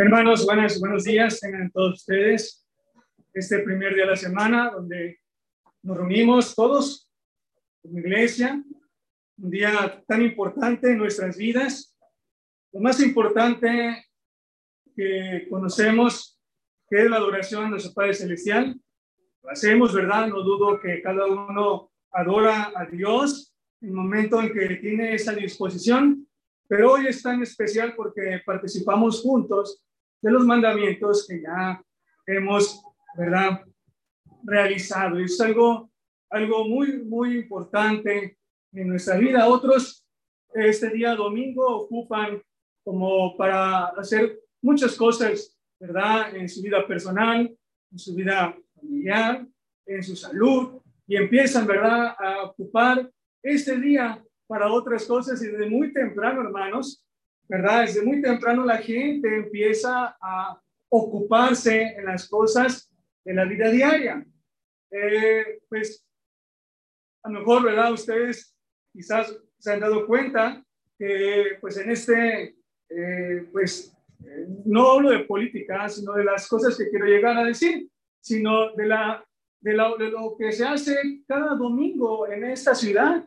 Hermanos, buenos, buenos días, tengan todos ustedes este primer día de la semana donde nos reunimos todos en iglesia, un día tan importante en nuestras vidas. Lo más importante que conocemos que es la adoración a nuestro Padre Celestial. Lo hacemos, ¿verdad? No dudo que cada uno adora a Dios en el momento en que tiene esa disposición, pero hoy es tan especial porque participamos juntos de los mandamientos que ya hemos, ¿verdad? Realizado. Es algo, algo muy, muy importante en nuestra vida. Otros este día domingo ocupan como para hacer muchas cosas, ¿verdad? En su vida personal, en su vida familiar, en su salud, y empiezan, ¿verdad?, a ocupar este día para otras cosas y desde muy temprano, hermanos, ¿verdad? Desde muy temprano la gente empieza a ocuparse en las cosas de la vida diaria. Eh, pues a lo mejor, ¿verdad? Ustedes quizás se han dado cuenta que pues en este, eh, pues no hablo de política, sino de las cosas que quiero llegar a decir, sino de, la, de, la, de lo que se hace cada domingo en esta ciudad.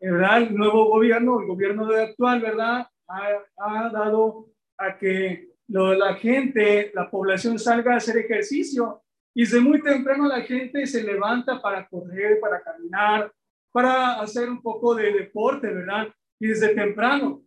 ¿verdad? El nuevo gobierno, el gobierno actual, ¿verdad? Ha, dado a que la gente, la población salga a hacer ejercicio. Y desde muy temprano la gente se levanta para correr, para caminar, para hacer un poco de deporte, ¿verdad? Y desde temprano.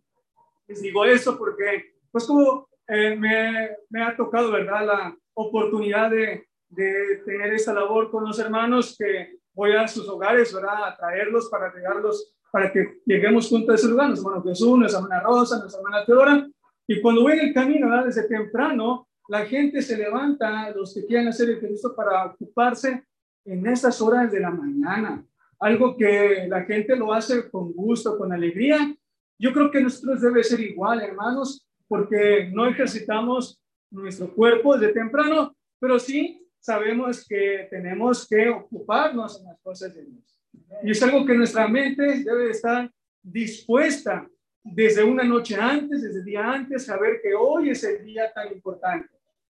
Les digo eso porque, pues como eh, me, me, ha tocado, ¿verdad? La oportunidad de, de tener esta labor con los hermanos que voy a sus hogares, ¿verdad? A traerlos para llegarlos para que lleguemos juntos a ese lugar, nuestro hermano Jesús, nuestra hermana Rosa, nuestra hermana Teodora, y cuando voy en el camino, ¿verdad? desde temprano, la gente se levanta, los que quieren hacer Cristo, para ocuparse en estas horas de la mañana, algo que la gente lo hace con gusto, con alegría. Yo creo que nosotros debe ser igual, hermanos, porque no ejercitamos nuestro cuerpo desde temprano, pero sí sabemos que tenemos que ocuparnos en las cosas de Dios. Y es algo que nuestra mente debe estar dispuesta desde una noche antes, desde el día antes, saber que hoy es el día tan importante.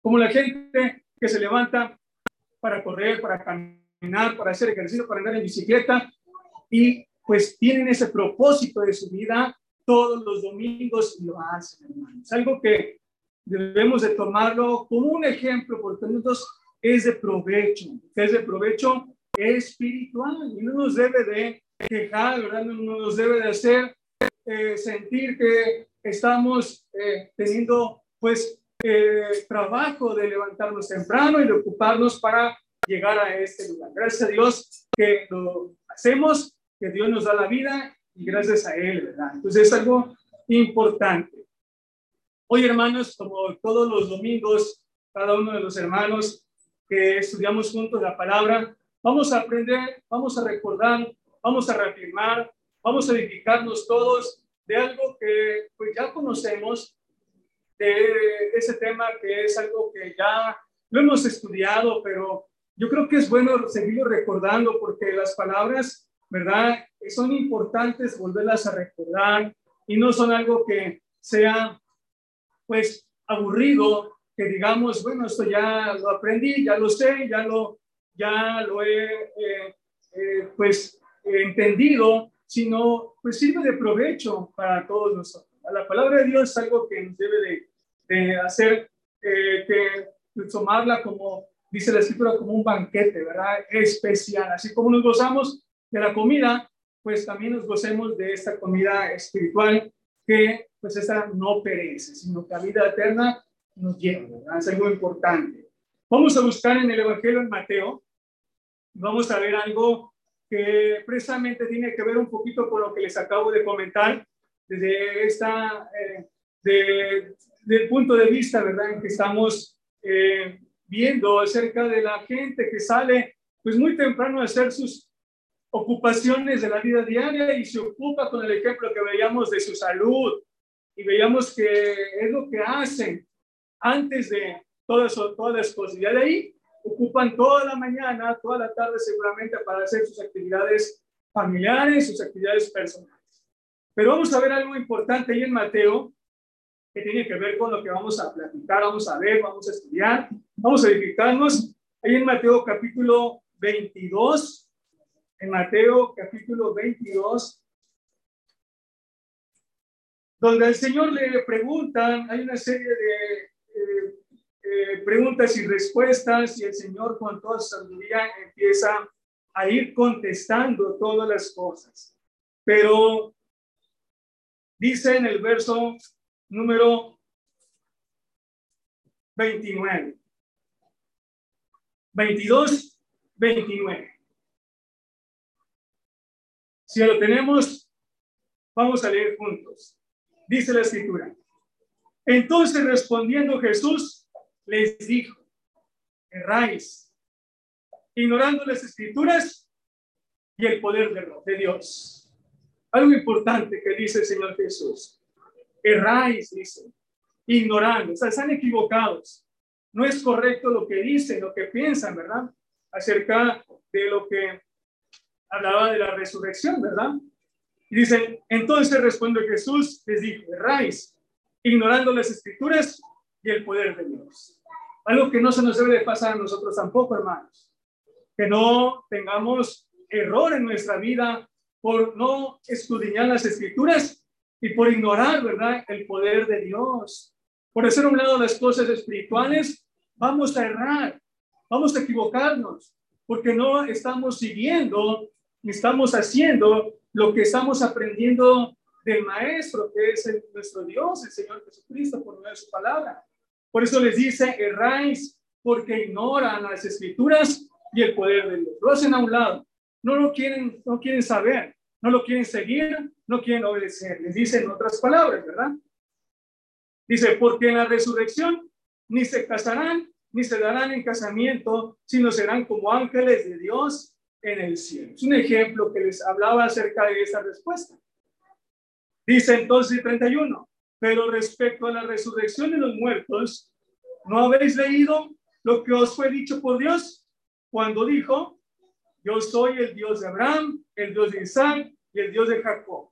Como la gente que se levanta para correr, para caminar, para hacer ejercicio, para andar en bicicleta y pues tienen ese propósito de su vida todos los domingos y lo hacen, hermanos. Es algo que debemos de tomarlo como un ejemplo porque nosotros es de provecho, es de provecho espiritual y no nos debe de quejar, ¿verdad? No nos debe de hacer eh, sentir que estamos eh, teniendo pues eh, trabajo de levantarnos temprano y de ocuparnos para llegar a este lugar. Gracias a Dios que lo hacemos, que Dios nos da la vida y gracias a Él, ¿verdad? Entonces es algo importante. Hoy, hermanos, como todos los domingos, cada uno de los hermanos que estudiamos juntos la palabra, Vamos a aprender, vamos a recordar, vamos a reafirmar, vamos a edificarnos todos de algo que pues ya conocemos, de ese tema que es algo que ya lo hemos estudiado, pero yo creo que es bueno seguirlo recordando porque las palabras, ¿verdad? Son importantes volverlas a recordar y no son algo que sea pues aburrido, que digamos, bueno, esto ya lo aprendí, ya lo sé, ya lo ya lo he eh, eh, pues entendido, sino pues sirve de provecho para todos nosotros. La palabra de Dios es algo que nos debe de, hacer, eh, que tomarla como, dice la escritura, como un banquete, ¿verdad? Especial. Así como nos gozamos de la comida, pues también nos gocemos de esta comida espiritual que pues esta no perece, sino que la vida eterna nos lleva, ¿verdad? Es algo importante. Vamos a buscar en el Evangelio en Mateo, vamos a ver algo que precisamente tiene que ver un poquito con lo que les acabo de comentar desde esta, eh, de, del punto de vista, ¿verdad?, en que estamos eh, viendo acerca de la gente que sale, pues muy temprano a hacer sus ocupaciones de la vida diaria y se ocupa con el ejemplo que veíamos de su salud y veíamos que es lo que hacen antes de todas, todas las cosas. Y de ahí ocupan toda la mañana, toda la tarde seguramente para hacer sus actividades familiares, sus actividades personales. Pero vamos a ver algo importante ahí en Mateo, que tiene que ver con lo que vamos a platicar, vamos a ver, vamos a estudiar, vamos a edificarnos. Ahí en Mateo capítulo 22, en Mateo capítulo 22, donde el Señor le preguntan, hay una serie de eh, eh, preguntas y respuestas y el Señor con toda sabiduría empieza a ir contestando todas las cosas. Pero dice en el verso número 29. 22, 29. Si lo tenemos, vamos a leer juntos. Dice la escritura. Entonces respondiendo Jesús les dijo, erráis, ignorando las escrituras y el poder de Dios. Algo importante que dice el Señor Jesús. Erráis, dice, ignorando, o sea, están equivocados. No es correcto lo que dicen, lo que piensan, ¿verdad? Acerca de lo que hablaba de la resurrección, ¿verdad? Y dicen, entonces responde Jesús, les dijo, erráis, ignorando las escrituras y el poder de Dios. Algo que no se nos debe de pasar a nosotros tampoco, hermanos. Que no tengamos error en nuestra vida por no escudriñar las escrituras y por ignorar, ¿verdad?, el poder de Dios. Por hacer un lado las cosas espirituales, vamos a errar, vamos a equivocarnos, porque no estamos siguiendo ni estamos haciendo lo que estamos aprendiendo del Maestro, que es nuestro Dios, el Señor Jesucristo, por medio de su palabra. Por eso les dice, erráis porque ignoran las escrituras y el poder de Dios. Lo hacen a un lado. No lo quieren, no quieren saber, no lo quieren seguir, no quieren obedecer. Les dice en otras palabras, ¿verdad? Dice, porque en la resurrección ni se casarán ni se darán en casamiento, sino serán como ángeles de Dios en el cielo. Es un ejemplo que les hablaba acerca de esa respuesta. Dice entonces 31, pero respecto a la resurrección de los muertos, ¿no habéis leído lo que os fue dicho por Dios cuando dijo, yo soy el Dios de Abraham, el Dios de Isaac y el Dios de Jacob?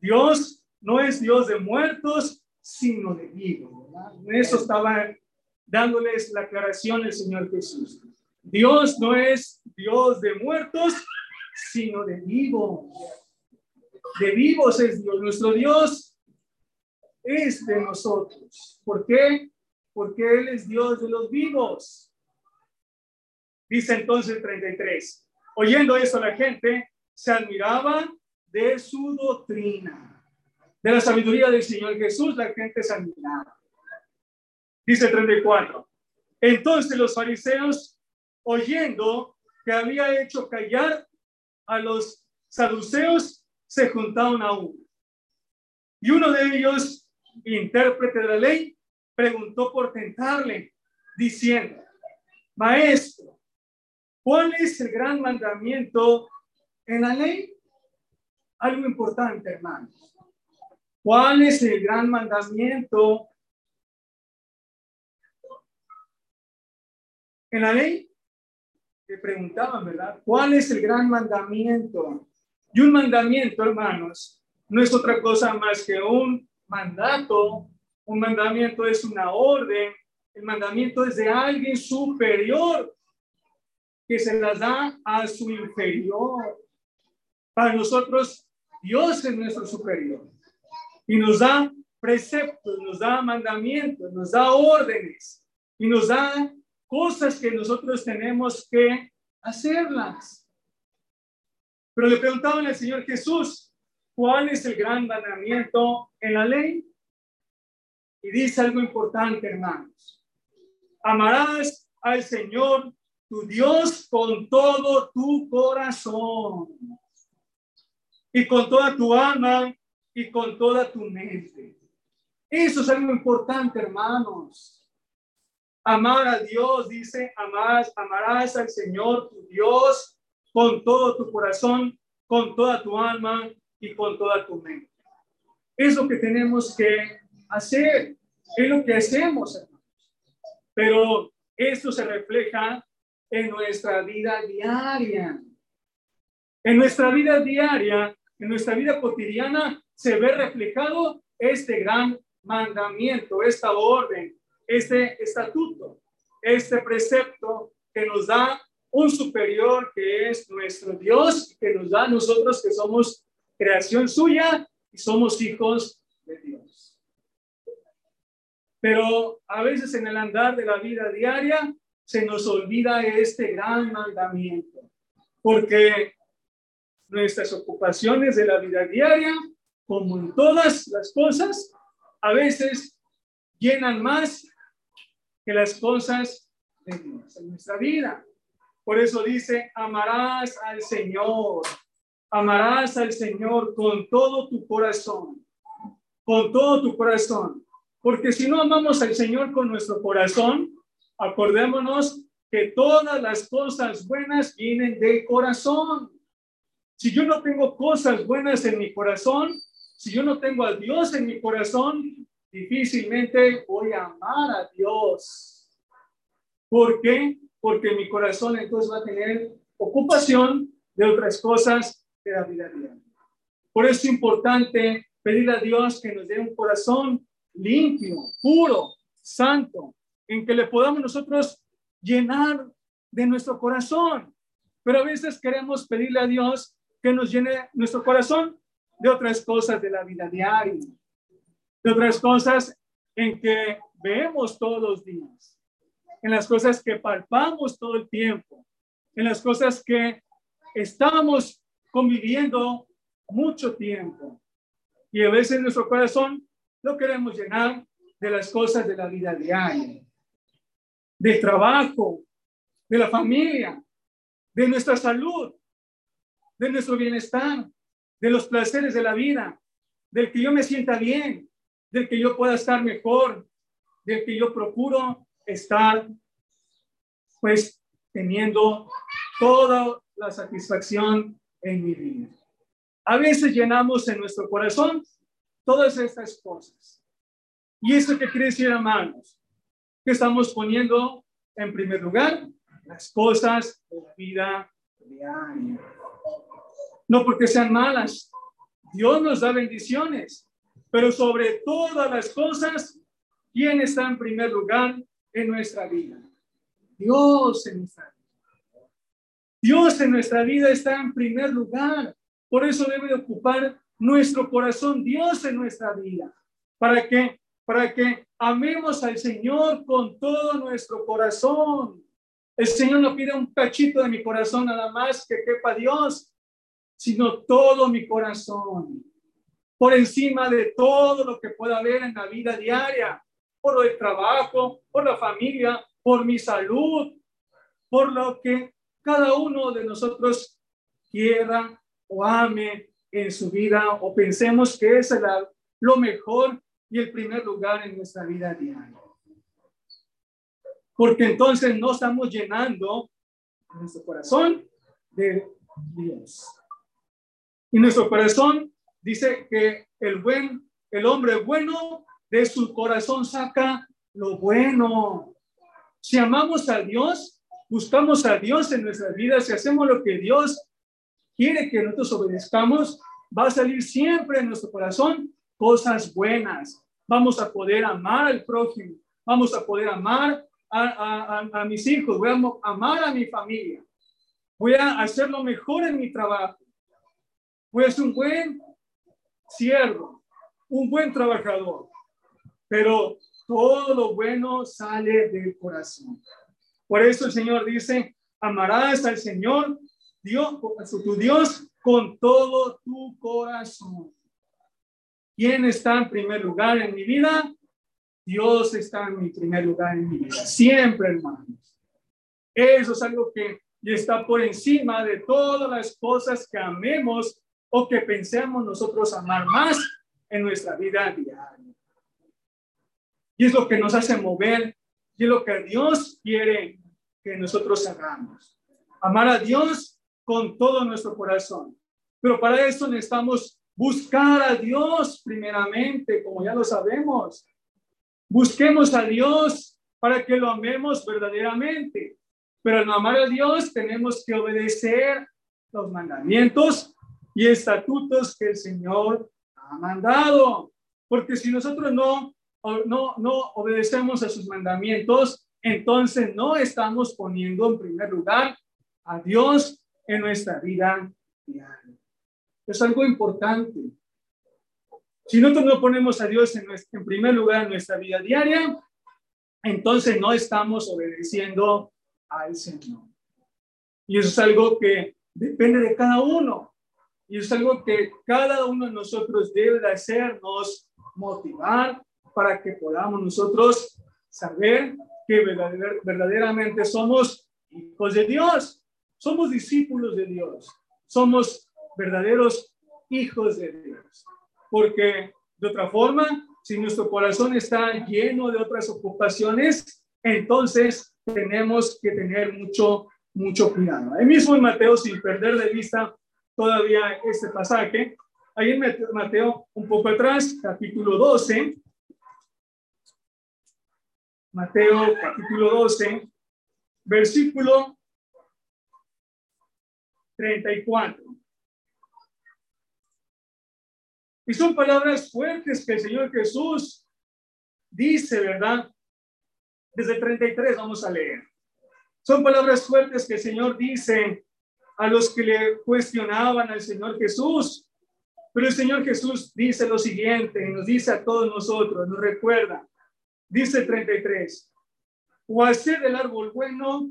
Dios no es Dios de muertos, sino de vivos. Eso estaba dándoles la aclaración el Señor Jesús. Dios no es Dios de muertos, sino de vivos. De vivos es Dios. Nuestro Dios es de nosotros. ¿Por qué? Porque Él es Dios de los vivos. Dice entonces 33. Oyendo eso la gente se admiraba de su doctrina. De la sabiduría del Señor Jesús la gente se admiraba. Dice 34. Entonces los fariseos, oyendo que había hecho callar a los saduceos, se juntaron a uno. Y uno de ellos, intérprete de la ley, preguntó por tentarle, diciendo, Maestro, ¿cuál es el gran mandamiento en la ley? Algo importante, hermanos. ¿Cuál es el gran mandamiento En la ley le preguntaban, ¿verdad? ¿Cuál es el gran mandamiento? Y un mandamiento, hermanos, no es otra cosa más que un mandato. Un mandamiento es una orden. El mandamiento es de alguien superior que se las da a su inferior. Para nosotros, Dios es nuestro superior y nos da preceptos, nos da mandamientos, nos da órdenes y nos da cosas que nosotros tenemos que hacerlas. Pero le preguntaban al Señor Jesús, ¿cuál es el gran mandamiento en la ley? Y dice algo importante, hermanos. Amarás al Señor tu Dios con todo tu corazón y con toda tu alma y con toda tu mente. Eso es algo importante, hermanos. Amar a Dios, dice, amarás, amarás al Señor tu Dios con todo tu corazón, con toda tu alma y con toda tu mente. Es lo que tenemos que hacer, es lo que hacemos, hermanos. Pero esto se refleja en nuestra vida diaria. En nuestra vida diaria, en nuestra vida cotidiana, se ve reflejado este gran mandamiento, esta orden, este estatuto, este precepto que nos da un superior que es nuestro Dios, que nos da a nosotros que somos creación suya y somos hijos de Dios. Pero a veces en el andar de la vida diaria se nos olvida este gran mandamiento, porque nuestras ocupaciones de la vida diaria, como en todas las cosas, a veces llenan más que las cosas de Dios en nuestra vida. Por eso dice, amarás al Señor, amarás al Señor con todo tu corazón, con todo tu corazón. Porque si no amamos al Señor con nuestro corazón, acordémonos que todas las cosas buenas vienen del corazón. Si yo no tengo cosas buenas en mi corazón, si yo no tengo a Dios en mi corazón, difícilmente voy a amar a Dios. ¿Por qué? Porque mi corazón entonces va a tener ocupación de otras cosas de la vida diaria. Por eso es importante pedir a Dios que nos dé un corazón limpio, puro, santo, en que le podamos nosotros llenar de nuestro corazón. Pero a veces queremos pedirle a Dios que nos llene nuestro corazón de otras cosas de la vida diaria, de otras cosas en que vemos todos los días, en las cosas que palpamos todo el tiempo, en las cosas que estamos conviviendo mucho tiempo. Y a veces nuestro corazón lo queremos llenar de las cosas de la vida diaria, del trabajo, de la familia, de nuestra salud, de nuestro bienestar, de los placeres de la vida, del que yo me sienta bien, del que yo pueda estar mejor, del que yo procuro estar, pues, teniendo toda la satisfacción en mi vida. A veces llenamos en nuestro corazón todas estas cosas. ¿Y eso qué quiere decir, hermanos? Que estamos poniendo en primer lugar las cosas de la vida diaria no porque sean malas. Dios nos da bendiciones, pero sobre todas las cosas, ¿quién está en primer lugar en nuestra vida? Dios en nuestra vida. Dios en nuestra vida está en primer lugar. Por eso debe ocupar nuestro corazón, Dios en nuestra vida, para que para que amemos al Señor con todo nuestro corazón. El Señor no pide un cachito de mi corazón nada más que quepa Dios, sino todo mi corazón, por encima de todo lo que pueda haber en la vida diaria, por el trabajo, por la familia, por mi salud, por lo que cada uno de nosotros quiera o ame en su vida o pensemos que es lo mejor y el primer lugar en nuestra vida diaria. Porque entonces no estamos llenando nuestro corazón de Dios. Y nuestro corazón dice que el buen, el hombre bueno de su corazón saca lo bueno. Si amamos a Dios, buscamos a Dios en nuestras vidas, si hacemos lo que Dios quiere que nosotros obedezcamos, va a salir siempre en nuestro corazón cosas buenas. Vamos a poder amar al prójimo, vamos a poder amar a, a, a mis hijos, voy a amar a mi familia, voy a hacer lo mejor en mi trabajo pues un buen siervo, un buen trabajador, pero todo lo bueno sale del corazón. Por eso el Señor dice, amarás al Señor, Dios, tu Dios, con todo tu corazón. ¿Quién está en primer lugar en mi vida? Dios está en mi primer lugar en mi vida. Siempre, hermanos. Eso es algo que está por encima de todas las cosas que amemos o que pensemos nosotros amar más en nuestra vida diaria. Y es lo que nos hace mover y es lo que Dios quiere que nosotros hagamos. Amar a Dios con todo nuestro corazón. Pero para eso necesitamos buscar a Dios primeramente, como ya lo sabemos. Busquemos a Dios para que lo amemos verdaderamente. Pero al amar a Dios tenemos que obedecer los mandamientos y estatutos que el Señor ha mandado. Porque si nosotros no no, no obedecemos a sus mandamientos, entonces no estamos poniendo en primer lugar a Dios en nuestra vida diaria. Es algo importante. Si nosotros no ponemos a Dios en, en primer lugar en nuestra vida diaria, entonces no estamos obedeciendo al Señor. Y eso es algo que depende de cada uno. Y es algo que cada uno de nosotros debe de hacernos motivar para que podamos nosotros saber que verdaderamente somos hijos de Dios, somos discípulos de Dios, somos verdaderos hijos de Dios. Porque de otra forma, si nuestro corazón está lleno de otras ocupaciones, entonces tenemos que tener mucho, mucho cuidado. Ahí mismo en Mateo, sin perder de vista todavía este pasaje, ahí en Mateo, un poco atrás, capítulo 12, Mateo capítulo 12, versículo 34. Y son palabras fuertes que el Señor Jesús dice, ¿verdad? Desde 33 vamos a leer. Son palabras fuertes que el Señor dice a los que le cuestionaban al Señor Jesús. Pero el Señor Jesús dice lo siguiente, nos dice a todos nosotros, nos recuerda, dice 33, o hacer el árbol bueno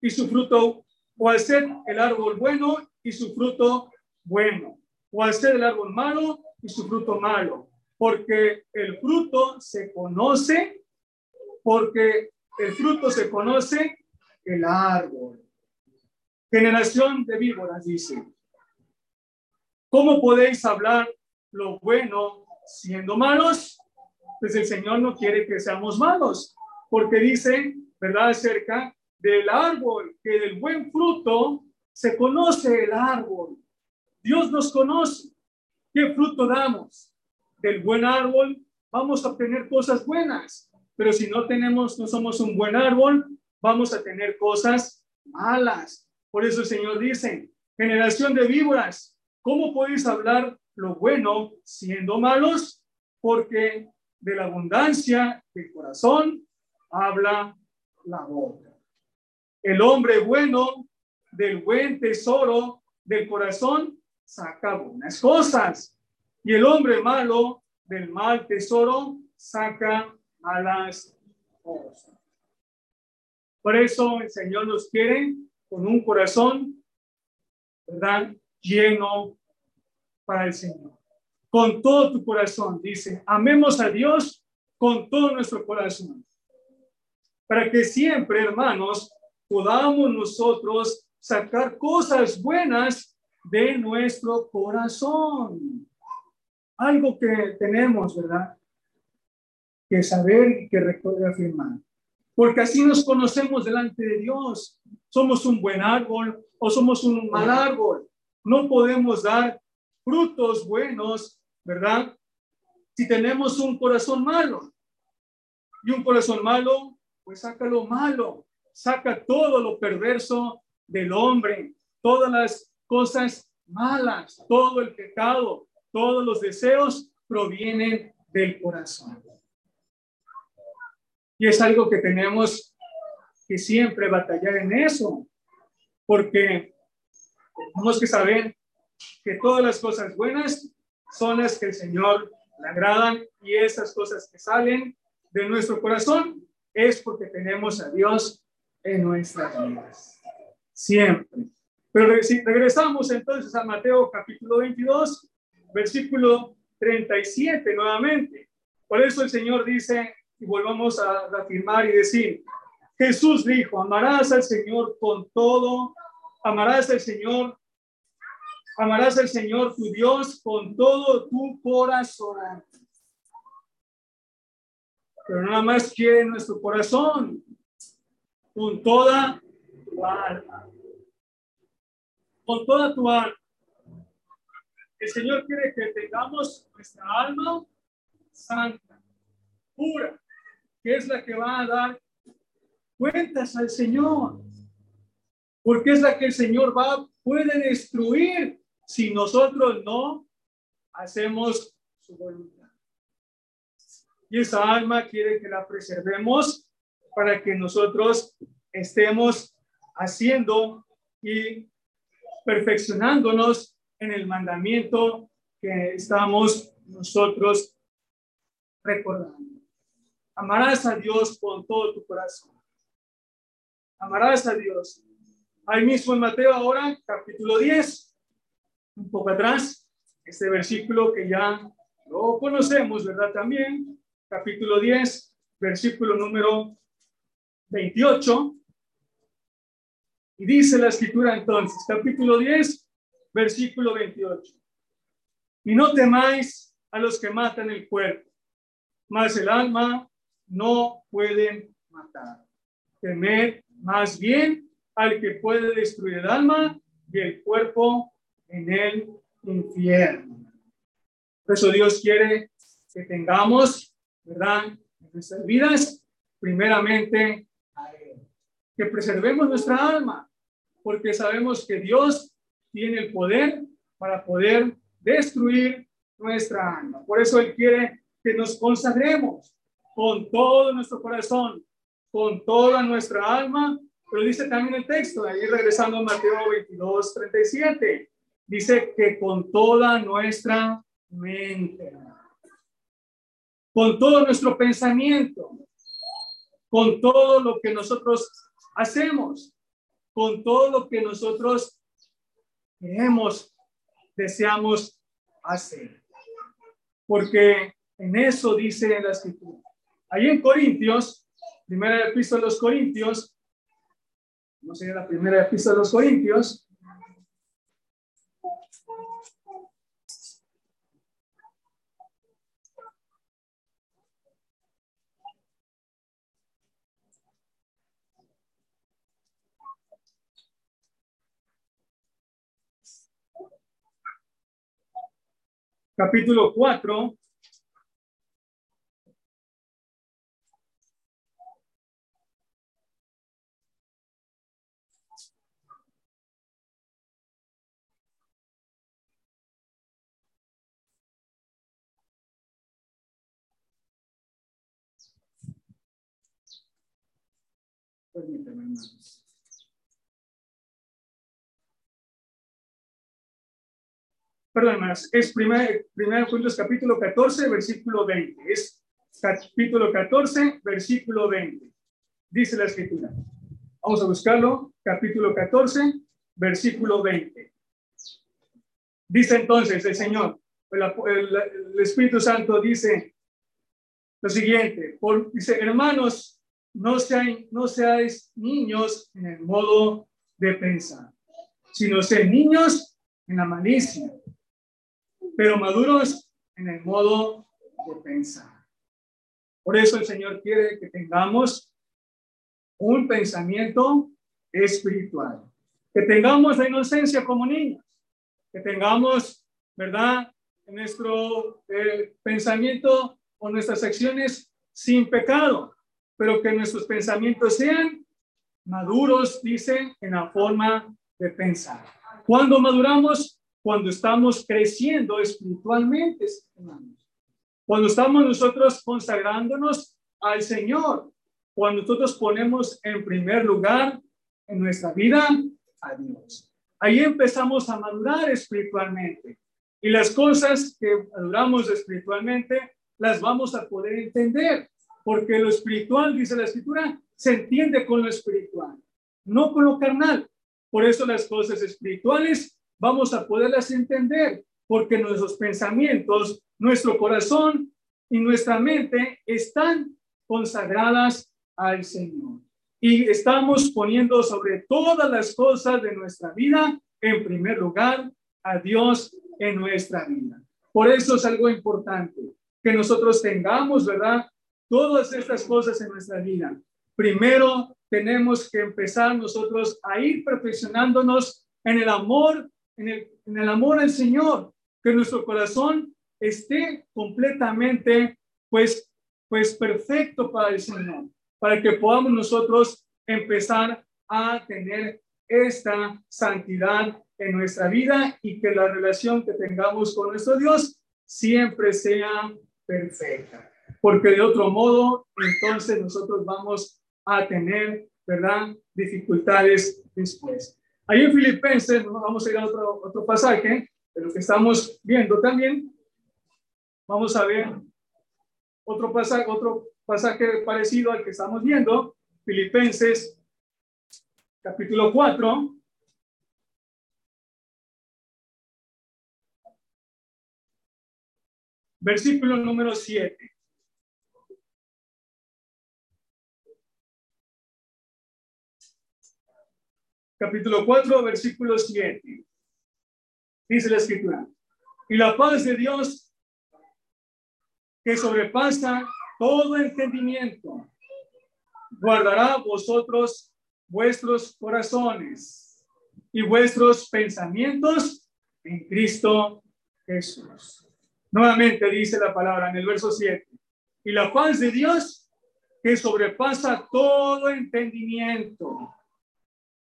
y su fruto, o hacer el árbol bueno y su fruto bueno, o hacer el árbol malo y su fruto malo, porque el fruto se conoce porque el fruto se conoce el árbol. Generación de víboras, dice. ¿Cómo podéis hablar lo bueno siendo malos? Pues el Señor no quiere que seamos malos, porque dice, ¿verdad? Acerca del árbol, que del buen fruto se conoce el árbol. Dios nos conoce. ¿Qué fruto damos? Del buen árbol vamos a obtener cosas buenas pero si no tenemos, no somos un buen árbol, vamos a tener cosas malas. Por eso el Señor dice, generación de víboras, ¿cómo podéis hablar lo bueno siendo malos? Porque de la abundancia del corazón habla la boca. El hombre bueno del buen tesoro del corazón saca buenas cosas. Y el hombre malo del mal tesoro saca malas cosas. Por eso el Señor nos quiere con un corazón, ¿verdad? Lleno para el Señor. Con todo tu corazón, dice, amemos a Dios con todo nuestro corazón. Para que siempre, hermanos, podamos nosotros sacar cosas buenas de nuestro corazón. Algo que tenemos, ¿verdad? que saber y que afirmar. Porque así nos conocemos delante de Dios. Somos un buen árbol o somos un mal árbol. No podemos dar frutos buenos, ¿verdad? Si tenemos un corazón malo. Y un corazón malo, pues saca lo malo, saca todo lo perverso del hombre, todas las cosas malas, todo el pecado, todos los deseos provienen del corazón. Y es algo que tenemos que siempre batallar en eso, porque tenemos que saber que todas las cosas buenas son las que el Señor le agradan y esas cosas que salen de nuestro corazón es porque tenemos a Dios en nuestras vidas. Siempre. Pero si regresamos entonces a Mateo capítulo 22, versículo 37 nuevamente. Por eso el Señor dice y volvamos a afirmar y decir, Jesús dijo, amarás al Señor con todo, amarás al Señor, amarás al Señor tu Dios con todo tu corazón. Pero nada más quiere nuestro corazón, con toda tu alma. Con toda tu alma. El Señor quiere que tengamos nuestra alma santa, pura, que es la que va a dar cuentas al Señor. Porque es la que el Señor va, puede destruir si nosotros no hacemos su voluntad. y esa alma quiere que la preservemos para que nosotros estemos haciendo y perfeccionándonos en el mandamiento que estamos nosotros recordando. Amarás a Dios con todo tu corazón. Amarás a Dios. Ahí mismo en Mateo ahora, capítulo 10, un poco atrás, este versículo que ya lo conocemos, ¿verdad? También, capítulo 10, versículo número 28. Y dice la escritura entonces, capítulo 10, versículo 28. Y no temáis a los que matan el cuerpo, mas el alma no pueden matar. Temed más bien al que puede destruir el alma y el cuerpo en el infierno. Por eso Dios quiere que tengamos, ¿verdad? En nuestras vidas, primeramente. Que preservemos nuestra alma, porque sabemos que Dios tiene el poder para poder destruir nuestra alma. Por eso Él quiere que nos consagremos con todo nuestro corazón, con toda nuestra alma, pero dice también el texto, ahí regresando a Mateo 22, 37, dice que con toda nuestra mente, con todo nuestro pensamiento, con todo lo que nosotros hacemos, con todo lo que nosotros queremos, deseamos hacer. Porque en eso dice la escritura. Ahí en Corintios, primera epístola de los Corintios, no sería la primera epístola de los Corintios, capítulo 4. Permítame, hermanos. Perdón, más, es primer, primer Corintios capítulo 14, versículo 20. Es capítulo 14, versículo 20. Dice la escritura. Vamos a buscarlo. Capítulo 14, versículo 20. Dice entonces el Señor, el, Espíritu Santo dice lo siguiente, por, dice, hermanos, no, sean, no seáis niños en el modo de pensar, sino sean niños en la malicia pero maduros en el modo de pensar. Por eso el Señor quiere que tengamos un pensamiento espiritual, que tengamos la inocencia como niños, que tengamos, ¿verdad?, nuestro eh, pensamiento o nuestras acciones sin pecado, pero que nuestros pensamientos sean maduros, dice, en la forma de pensar. Cuando maduramos, cuando estamos creciendo espiritualmente, Cuando estamos nosotros consagrándonos al Señor, cuando nosotros ponemos en primer lugar en nuestra vida a Dios. Ahí empezamos a madurar espiritualmente. Y las cosas que maduramos espiritualmente las vamos a poder entender, porque lo espiritual, dice la escritura, se entiende con lo espiritual, no con lo carnal. Por eso las cosas espirituales vamos a poderlas entender, porque nuestros pensamientos, nuestro corazón y nuestra mente están consagradas al Señor. Y estamos poniendo sobre todas las cosas de nuestra vida, en primer lugar, a Dios en nuestra vida. Por eso es algo importante que nosotros tengamos, ¿verdad? Todas estas cosas en nuestra vida. Primero, tenemos que empezar nosotros a ir perfeccionándonos en el amor en el, amor al Señor, que nuestro corazón esté completamente, pues, pues perfecto para el Señor, para que podamos nosotros empezar a tener esta santidad en nuestra vida y que la relación que tengamos con nuestro Dios siempre sea perfecta. porque de otro modo, entonces nosotros vamos a tener, ¿verdad? Dificultades después. Ahí en Filipenses, vamos a ir a otro, otro pasaje de lo que estamos viendo también. Vamos a ver otro pasaje, otro pasaje parecido al que estamos viendo, Filipenses capítulo 4. Versículo número 7. Capítulo 4, versículo 7. Dice la escritura. Y la paz de Dios que sobrepasa todo entendimiento, guardará vosotros vuestros corazones y vuestros pensamientos en Cristo Jesús. Nuevamente dice la palabra en el verso 7. Y la paz de Dios que sobrepasa todo entendimiento,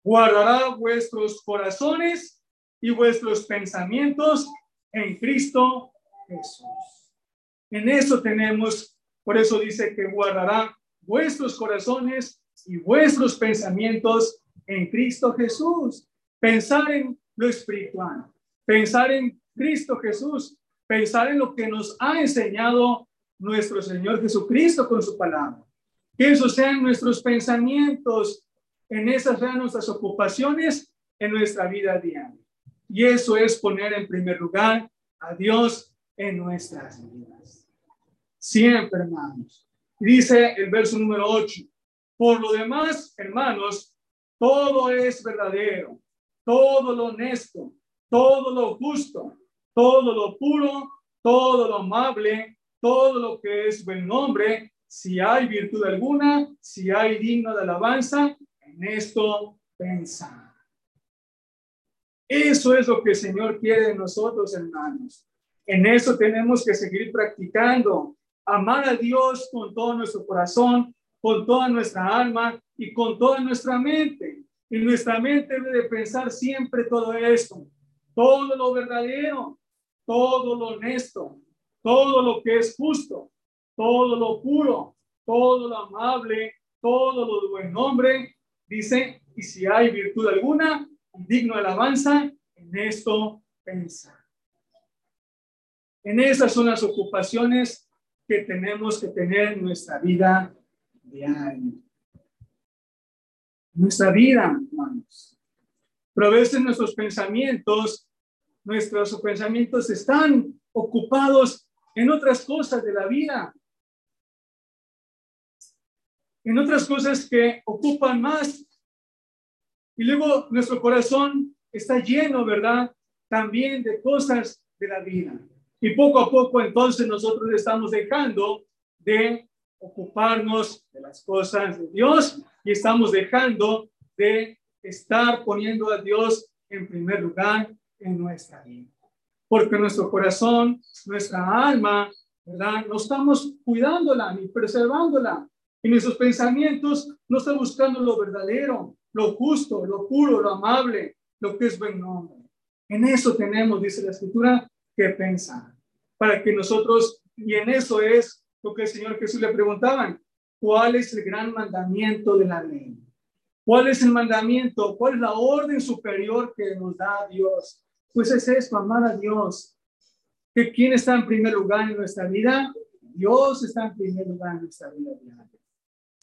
guardará vuestros corazones y vuestros pensamientos en Cristo Jesús. En eso tenemos, por eso dice que guardará vuestros corazones y vuestros pensamientos en Cristo Jesús. Pensar en lo espiritual, pensar en Cristo Jesús, pensar en lo que nos ha enseñado nuestro Señor Jesucristo con su palabra. Que esos sean nuestros pensamientos, en esas sean nuestras ocupaciones en nuestra vida diaria. Y eso es poner en primer lugar a Dios en nuestras vidas. Siempre, hermanos. Dice el verso número 8. Por lo demás, hermanos, todo es verdadero, todo lo honesto, todo lo justo, todo lo puro, todo lo amable, todo lo que es buen nombre, si hay virtud alguna, si hay digno de alabanza, en esto pensar. Eso es lo que el Señor quiere de nosotros, hermanos. En eso tenemos que seguir practicando. Amar a Dios con todo nuestro corazón, con toda nuestra alma y con toda nuestra mente. Y nuestra mente debe pensar siempre todo esto, todo lo verdadero, todo lo honesto, todo lo que es justo, todo lo puro, todo lo amable, todo lo de buen nombre, dice, y si hay virtud alguna, digno de alabanza, en esto pensar. En esas son las ocupaciones que tenemos que tener en nuestra vida diaria. Nuestra vida, hermanos. Pero a veces nuestros pensamientos, nuestros pensamientos están ocupados en otras cosas de la vida. En otras cosas que ocupan más y luego nuestro corazón está lleno, ¿verdad? También de cosas de la vida. Y poco a poco entonces nosotros estamos dejando de ocuparnos de las cosas de Dios y estamos dejando de estar poniendo a Dios en primer lugar en nuestra vida. Porque nuestro corazón, nuestra alma, ¿verdad? No estamos cuidándola ni preservándola. Y nuestros pensamientos no están buscando lo verdadero, lo justo, lo puro, lo amable, lo que es buen nombre. En eso tenemos, dice la escritura, que pensar. Para que nosotros, y en eso es lo que el Señor Jesús le preguntaban, ¿cuál es el gran mandamiento de la ley? ¿Cuál es el mandamiento? ¿Cuál es la orden superior que nos da Dios? Pues es esto, amar a Dios. ¿Que ¿Quién está en primer lugar en nuestra vida? Dios está en primer lugar en nuestra vida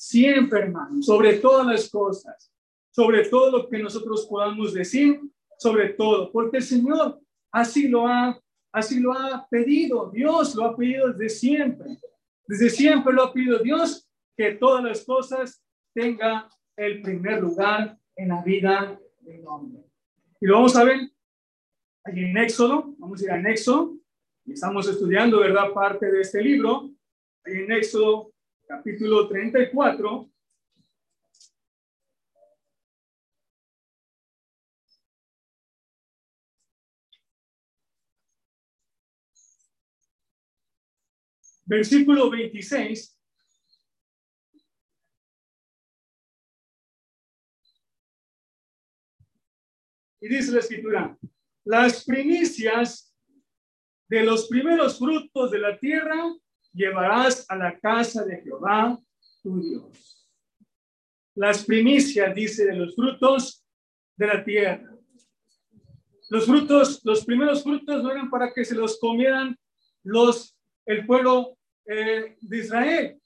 Siempre, hermano, sobre todas las cosas sobre todo lo que nosotros podamos decir, sobre todo, porque el Señor así lo ha, así lo ha pedido, Dios lo ha pedido desde siempre, desde siempre lo ha pedido Dios que todas las cosas tengan el primer lugar en la vida del hombre. Y lo vamos a ver allí en Éxodo, vamos a ir a Éxodo, estamos estudiando, ¿verdad?, parte de este libro, en Éxodo capítulo 34, versículo 26. Y dice la escritura, las primicias de los primeros frutos de la tierra llevarás a la casa de Jehová tu Dios. Las primicias, dice, de los frutos de la tierra. Los frutos, los primeros frutos no eran para que se los comieran los, el pueblo eh, de Israel.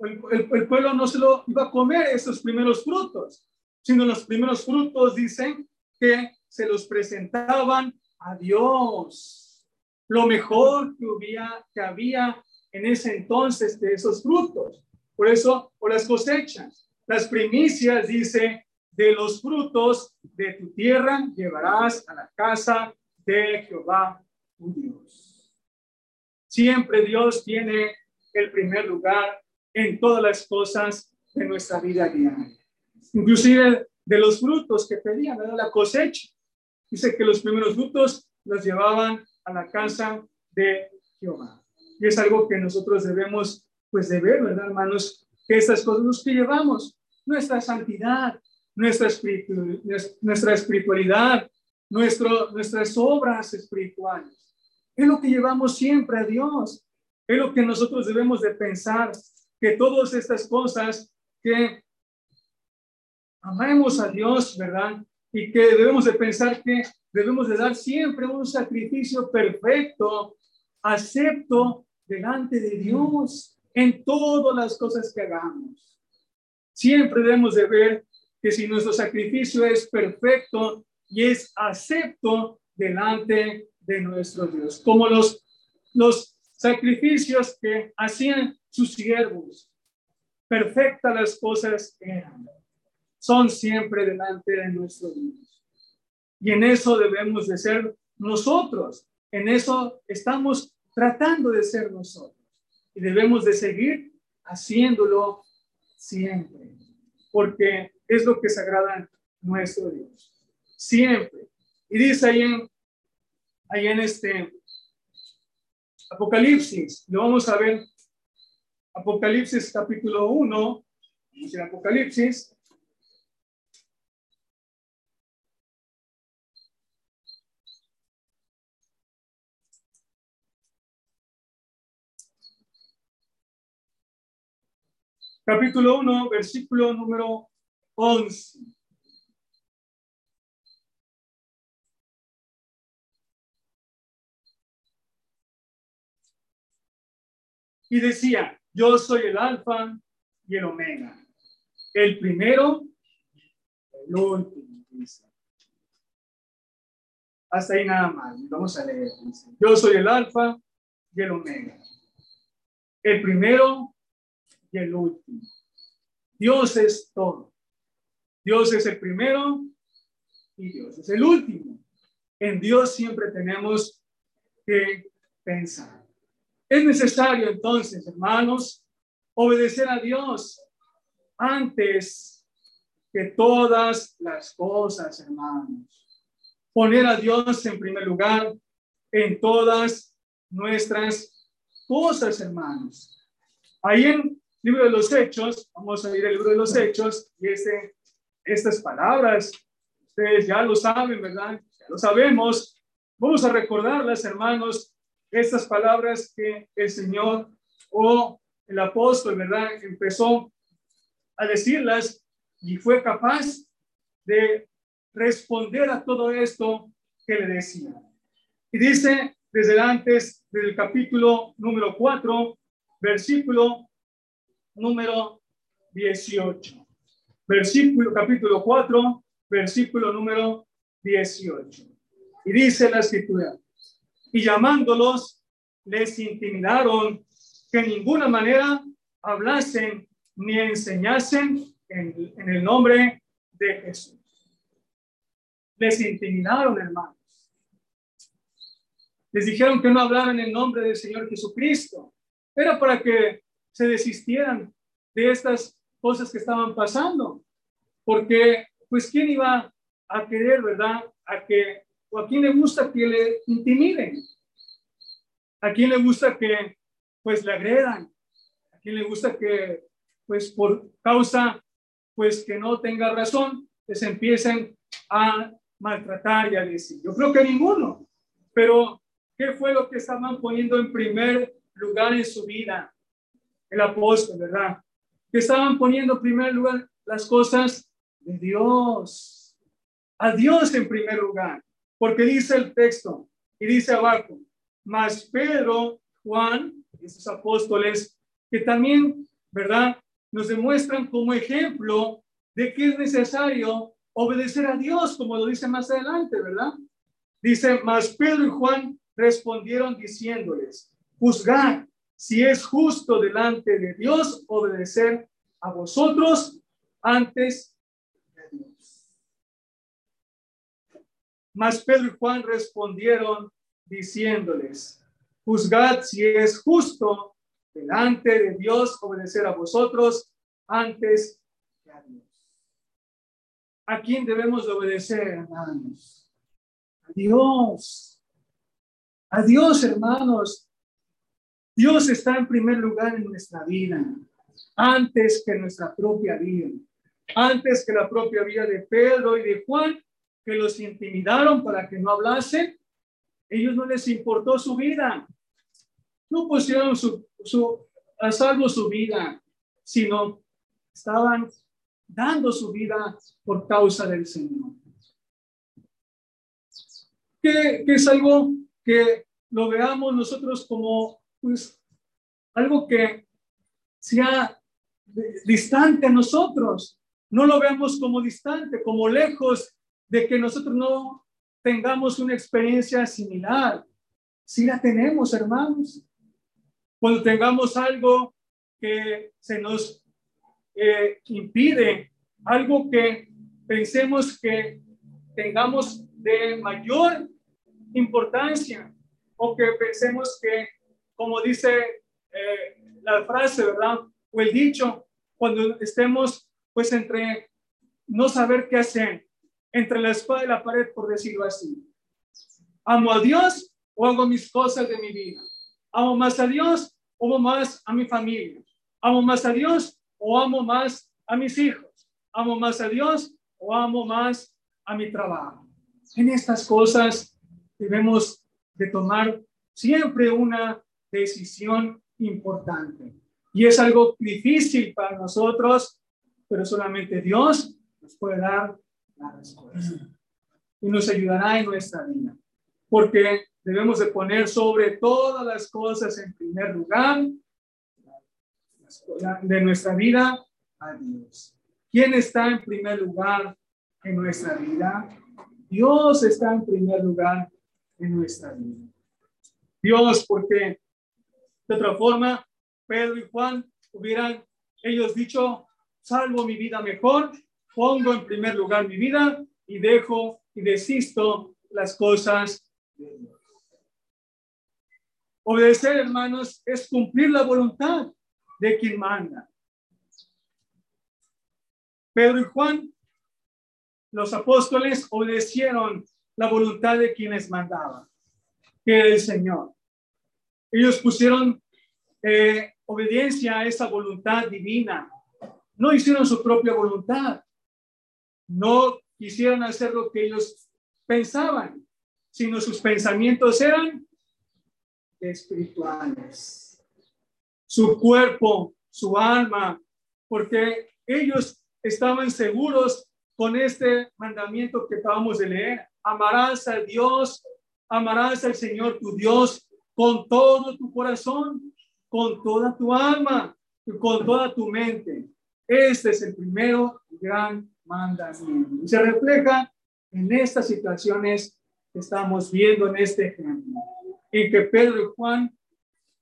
El, pueblo no se lo iba a comer esos primeros frutos, sino los primeros frutos dicen que se los presentaban a Dios. Lo mejor que había, que había en ese entonces de esos frutos. Por eso, por las cosechas, las primicias, dice, de los frutos de tu tierra llevarás a la casa de Jehová, tu Dios. Siempre Dios tiene el primer lugar en todas las cosas de nuestra vida diaria. Inclusive de los frutos que pedían, era la cosecha. Dice que los primeros frutos los llevaban a la casa de Jehová. Y es algo que nosotros debemos, pues, de ver, ¿verdad, hermanos? Que estas cosas los que llevamos, nuestra santidad, nuestra, nuestra espiritualidad, nuestro, nuestras obras espirituales. Es lo que llevamos siempre a Dios. Es lo que nosotros debemos de pensar, que todas estas cosas que amemos a Dios, ¿verdad? Y que debemos de pensar que debemos de dar siempre un sacrificio perfecto, acepto delante de Dios en todas las cosas que hagamos. Siempre debemos de ver que si nuestro sacrificio es perfecto y es acepto delante de nuestro Dios, como los, los sacrificios que hacían sus siervos, perfectas las cosas eran, son siempre delante de nuestro Dios. Y en eso debemos de ser nosotros, en eso estamos tratando de ser nosotros. Y debemos de seguir haciéndolo siempre, porque es lo que sagrada a nuestro Dios. Siempre. Y dice ahí en, ahí en este Apocalipsis, lo vamos a ver, Apocalipsis capítulo 1, en Apocalipsis, capítulo 1, versículo número 11. Y decía, yo soy el alfa y el omega, el primero, el último. Hasta ahí nada más. Vamos a leer. Yo soy el alfa y el omega, el primero el último. Dios es todo. Dios es el primero y Dios es el último. En Dios siempre tenemos que pensar. Es necesario entonces, hermanos, obedecer a Dios antes que todas las cosas, hermanos. Poner a Dios en primer lugar en todas nuestras cosas, hermanos. Ahí en libro de los Hechos, vamos a ir al libro de los Hechos, y este, estas palabras, ustedes ya lo saben, ¿verdad? Ya lo sabemos. Vamos a recordarlas, hermanos, estas palabras que el Señor o el apóstol, ¿verdad? Empezó a decirlas y fue capaz de responder a todo esto que le decía. Y dice desde antes del capítulo número 4, versículo número 18. Versículo, capítulo 4, versículo número 18. Y dice la escritura, y llamándolos, les intimidaron que en ninguna manera hablasen ni enseñasen en, el nombre de Jesús. Les intimidaron, hermanos. Les dijeron que no hablaran en nombre del Señor Jesucristo. Era para que se desistieran de estas cosas que estaban pasando. Porque, pues, ¿quién iba a querer, verdad? A que, o a quién le gusta que le intimiden. A quién le gusta que, pues, le agredan. A quién le gusta que, pues, por causa, pues, que no tenga razón, pues empiecen a maltratar y a decir. Yo creo que ninguno. Pero, ¿qué fue lo que estaban poniendo en primer lugar en su vida? El apóstol, ¿verdad? Que estaban poniendo en primer lugar las cosas de Dios. A Dios en primer lugar. Porque dice el texto y dice abajo, más Pedro, Juan, esos apóstoles, que también, ¿verdad? Nos demuestran como ejemplo de que es necesario obedecer a Dios, como lo dice más adelante, ¿verdad? Dice, más Pedro y Juan respondieron diciéndoles, juzgad si es justo delante de Dios obedecer a vosotros antes de Dios. Mas Pedro y Juan respondieron diciéndoles, juzgad si es justo delante de Dios obedecer a vosotros antes de a Dios. ¿A quién debemos obedecer, hermanos? A Dios. A Dios, hermanos. Dios está en primer lugar en nuestra vida, antes que nuestra propia vida, antes que la propia vida de Pedro y de Juan, que los intimidaron para que no hablasen. Ellos no les importó su vida, no pusieron su, a salvo su vida, sino estaban dando su vida por causa del Señor. Que es algo que lo veamos nosotros como pues, algo que sea distante a nosotros. No lo veamos como distante, como lejos de que nosotros no tengamos una experiencia similar. Si la tenemos, hermanos. Cuando tengamos algo que se nos eh, impide algo que pensemos que tengamos de mayor importancia o que pensemos que, como dice eh, la frase, ¿verdad? O el dicho, cuando estemos pues entre no saber qué hacer, entre la espada y la pared, por decirlo así. ¿Amo a Dios o hago mis cosas de mi vida? ¿Amo más a Dios o amo más a mi familia? ¿Amo más a Dios o amo más a mis hijos? ¿Amo más a Dios o amo más a mi trabajo? En estas cosas debemos de tomar siempre una decisión importante. Y es algo difícil para nosotros, pero solamente Dios nos puede dar la respuesta. Y nos ayudará en nuestra vida. Porque debemos de poner sobre todas las cosas en primer lugar de nuestra vida a Dios. ¿Quién está en primer lugar en nuestra vida? Dios está en primer lugar en nuestra vida. Dios, porque de otra forma, Pedro y Juan hubieran ellos dicho, salvo mi vida mejor, pongo en primer lugar mi vida y dejo y desisto las cosas. Obedecer, hermanos, es cumplir la voluntad de quien manda. Pedro y Juan, los apóstoles, obedecieron la voluntad de quienes mandaban, que era el Señor. Ellos pusieron eh, obediencia a esa voluntad divina. No hicieron su propia voluntad. No quisieron hacer lo que ellos pensaban, sino sus pensamientos eran espirituales su cuerpo, su alma, porque ellos estaban seguros con este mandamiento que acabamos de leer. Amarás a Dios, amarás al Señor tu Dios con todo tu corazón, con toda tu alma y con toda tu mente. Este es el primero gran mandamiento. Y se refleja en estas situaciones que estamos viendo en este ejemplo, en que Pedro y Juan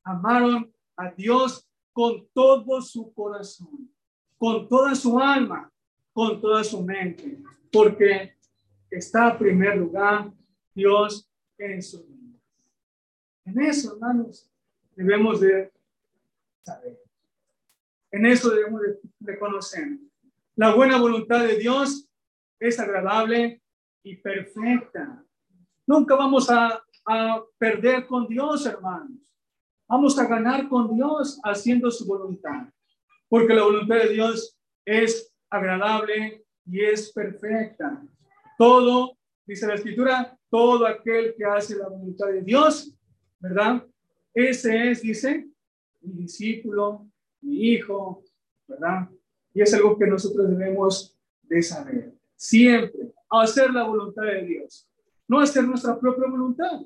amaron a Dios con todo su corazón, con toda su alma, con toda su mente, porque está en primer lugar Dios en su vida. En eso, hermanos, debemos de saber. En eso debemos de reconocer. La buena voluntad de Dios es agradable y perfecta. Nunca vamos a, a perder con Dios, hermanos. Vamos a ganar con Dios haciendo su voluntad, porque la voluntad de Dios es agradable y es perfecta. Todo, dice la escritura, todo aquel que hace la voluntad de Dios, ¿verdad? Ese es, dice, mi discípulo mi hijo, ¿verdad? Y es algo que nosotros debemos de saber. Siempre hacer la voluntad de Dios, no hacer nuestra propia voluntad.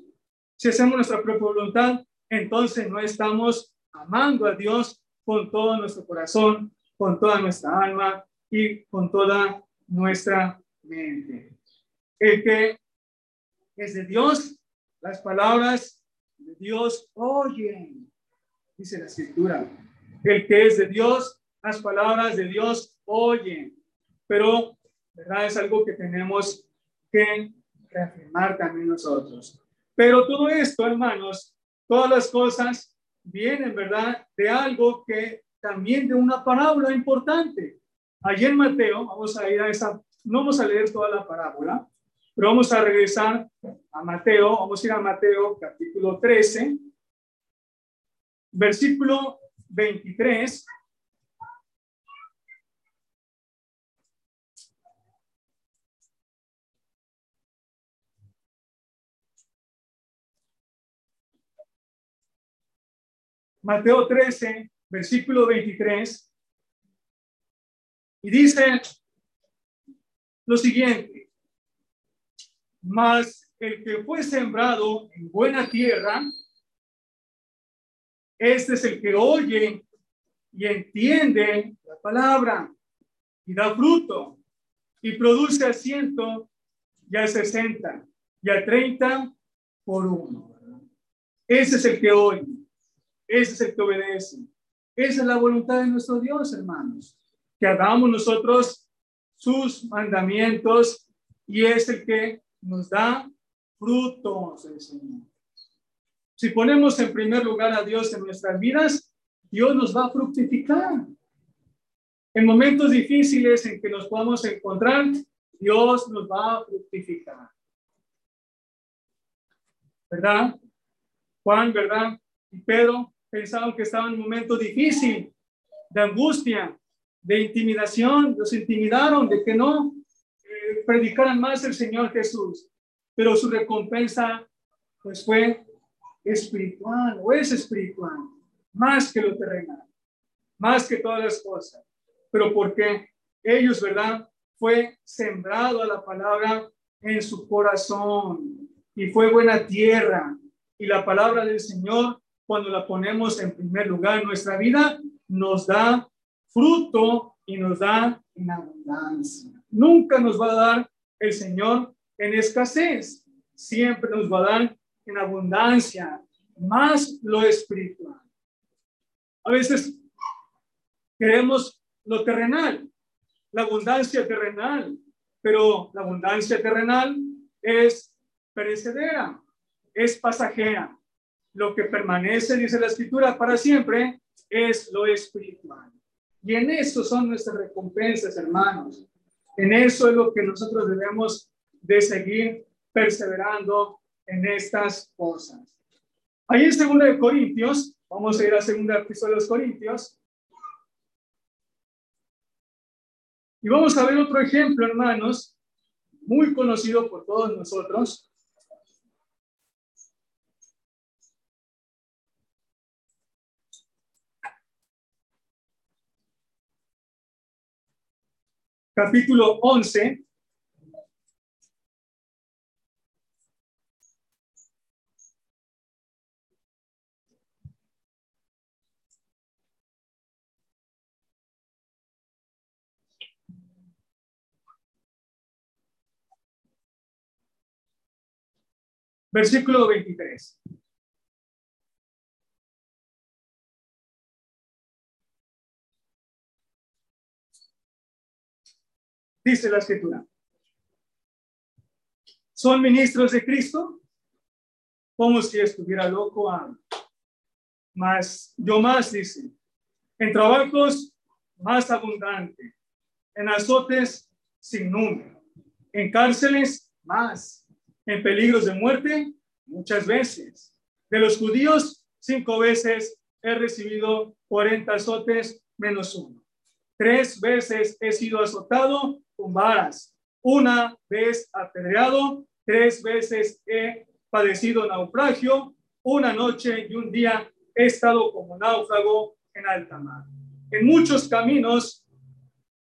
Si hacemos nuestra propia voluntad, entonces no estamos amando a Dios con todo nuestro corazón, con toda nuestra alma y con toda nuestra mente. El que es de Dios, las palabras Dios oyen, dice la escritura. El que es de Dios, las palabras de Dios oyen. Pero, ¿verdad? Es algo que tenemos que reafirmar también nosotros. Pero todo esto, hermanos, todas las cosas vienen, ¿verdad? De algo que también de una parábola importante. Allí en Mateo, vamos a ir a esa, no vamos a leer toda la parábola, pero vamos a regresar a Mateo, vamos a ir a Mateo capítulo 13, versículo 23. Mateo 13, versículo 23, y dice lo siguiente, mas el que fue sembrado en buena tierra, este es el que oye y entiende la palabra y da fruto y produce a ciento y a sesenta y a treinta por uno. Ese es el que oye. Ese es el que obedece. Esa es la voluntad de nuestro Dios, hermanos. Que hagamos nosotros sus mandamientos y es el que nos da frutos Señor. Si ponemos en primer lugar a Dios en nuestras vidas, Dios nos va a fructificar. En momentos difíciles en que nos podamos encontrar, Dios nos va a fructificar. ¿Verdad? Juan, ¿verdad? Y Pedro pensaban que estaban en un momento difícil, de angustia, de intimidación, los intimidaron de que no predicaran más el Señor Jesús, pero su recompensa pues fue espiritual o es espiritual, más que lo terrenal, más que todas las cosas, pero porque ellos, ¿verdad? Fue sembrado a la palabra en su corazón y fue buena tierra y la palabra del Señor cuando la ponemos en primer lugar en nuestra vida, nos da fruto y nos da en abundancia. Nunca nos va a dar el Señor en escasez, siempre nos va a dar en abundancia, más lo espiritual. A veces queremos lo terrenal, la abundancia terrenal, pero la abundancia terrenal es perecedera, es pasajera. Lo que permanece, dice la escritura, para siempre es lo espiritual. Y en eso son nuestras recompensas, hermanos. En eso es lo que nosotros debemos de seguir perseverando en estas cosas. Ahí en segunda de Corintios, vamos a ir a segunda episodio de los Corintios. Y vamos a ver otro ejemplo, hermanos, muy conocido por todos nosotros, capítulo 11. Versículo 23. Dice la escritura. ¿Son ministros de Cristo? Como si estuviera loco. Ah. Más, yo más, dice, en trabajos más abundante, en azotes sin número, en cárceles más, en peligros de muerte muchas veces. De los judíos, cinco veces he recibido 40 azotes menos uno. Tres veces he sido azotado una vez apedreado, tres veces he padecido naufragio, una noche y un día he estado como náufrago en alta mar. en muchos caminos,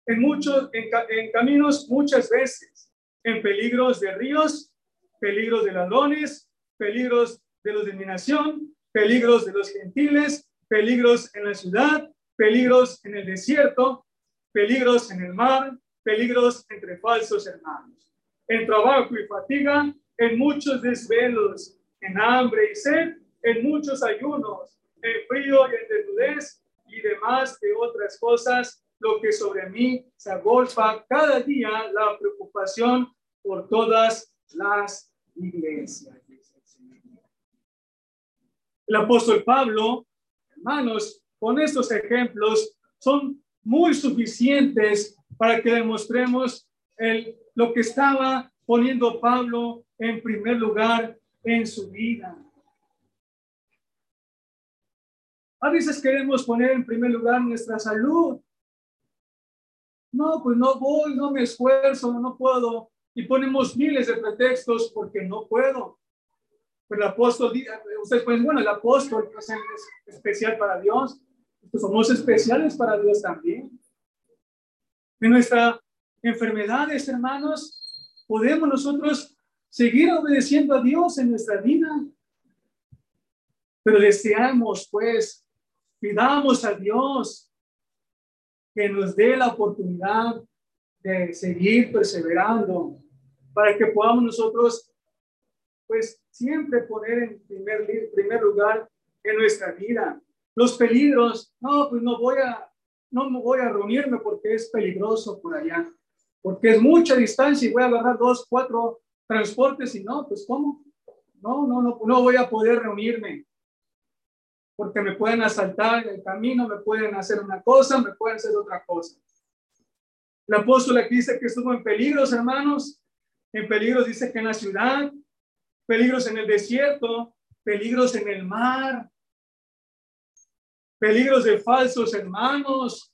en muchos, en, caminos muchas veces, en peligros de ríos, peligros de ladrones, peligros de los de mi nación, peligros de los gentiles, peligros en la ciudad, peligros en el desierto, peligros en el mar, peligros entre falsos hermanos, en trabajo y fatiga, en muchos desvelos, en hambre y sed, en muchos ayunos, en frío y en desnudez y demás de otras cosas, lo que sobre mí se agolpa cada día la preocupación por todas las iglesias. El apóstol Pablo, hermanos, con estos ejemplos son muy suficientes para que demostremos el, lo que estaba poniendo Pablo en primer lugar en su vida. A veces queremos poner en primer lugar nuestra salud. No, pues no voy, no me esfuerzo, no puedo. Y ponemos miles de pretextos porque no puedo. Pero el apóstol, ustedes pueden, bueno, el apóstol es especial para Dios. Pues somos especiales para Dios también. En nuestras enfermedades, hermanos, podemos nosotros seguir obedeciendo a Dios en nuestra vida. Pero deseamos, pues, Pidamos a Dios que nos dé la oportunidad de seguir perseverando para que podamos nosotros, pues, siempre poner en primer, primer lugar en nuestra vida. Los peligros, no, pues no voy a, no me voy a reunirme porque es peligroso por allá, porque es mucha distancia y voy a agarrar dos, cuatro transportes y no, pues ¿cómo? No, no, no, no voy a poder reunirme porque me pueden asaltar el camino, me pueden hacer una cosa, me pueden hacer otra cosa. El apóstol aquí dice que estuvo en peligros, hermanos, en peligros dice que en la ciudad, peligros en el desierto, peligros en el mar, peligros de falsos hermanos.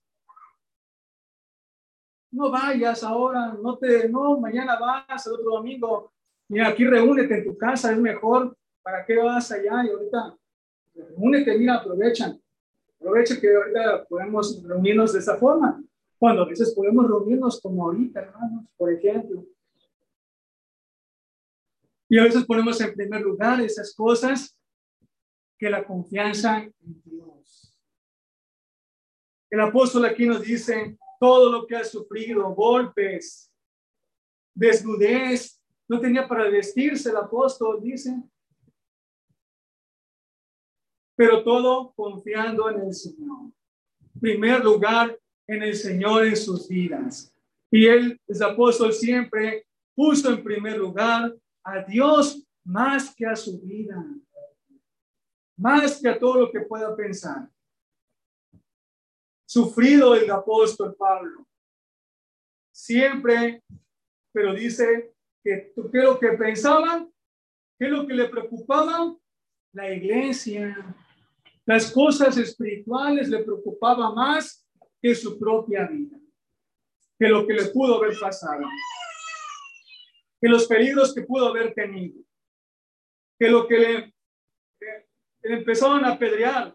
No vayas ahora, no te, no, mañana vas, el otro domingo, mira, aquí reúnete en tu casa, es mejor, ¿para qué vas allá? Y ahorita únete, mira, aprovechan. Aprovecha que ahorita podemos reunirnos de esa forma. Cuando a veces podemos reunirnos como ahorita, hermanos, por ejemplo. Y a veces ponemos en primer lugar esas cosas que la confianza en Dios. El apóstol aquí nos dice todo lo que ha sufrido, golpes, desnudez, no tenía para vestirse el apóstol, dice, pero todo confiando en el Señor. Primer lugar, en el Señor en sus vidas. Y el apóstol, siempre puso en primer lugar a Dios más que a su vida, más que a todo lo que pueda pensar. Sufrido el apóstol Pablo, siempre, pero dice que lo que pensaba, qué es lo que le preocupaba, la iglesia, las cosas espirituales le preocupaba más que su propia vida, que lo que le pudo haber pasado, que los peligros que pudo haber tenido, que lo que le, empezaron a apedrear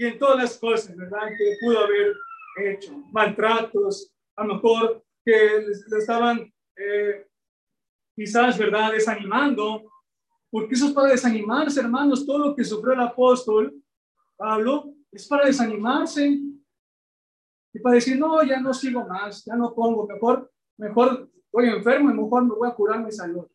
y en todas las cosas, ¿verdad? Que pudo haber hecho, maltratos, a lo mejor que le estaban eh, quizás, ¿verdad? Desanimando porque eso es para desanimarse, hermanos. Todo lo que sufrió el apóstol Pablo es para desanimarse y para decir, no, ya no sigo más, ya no pongo, mejor, mejor estoy enfermo y mejor me voy a curar mi salud.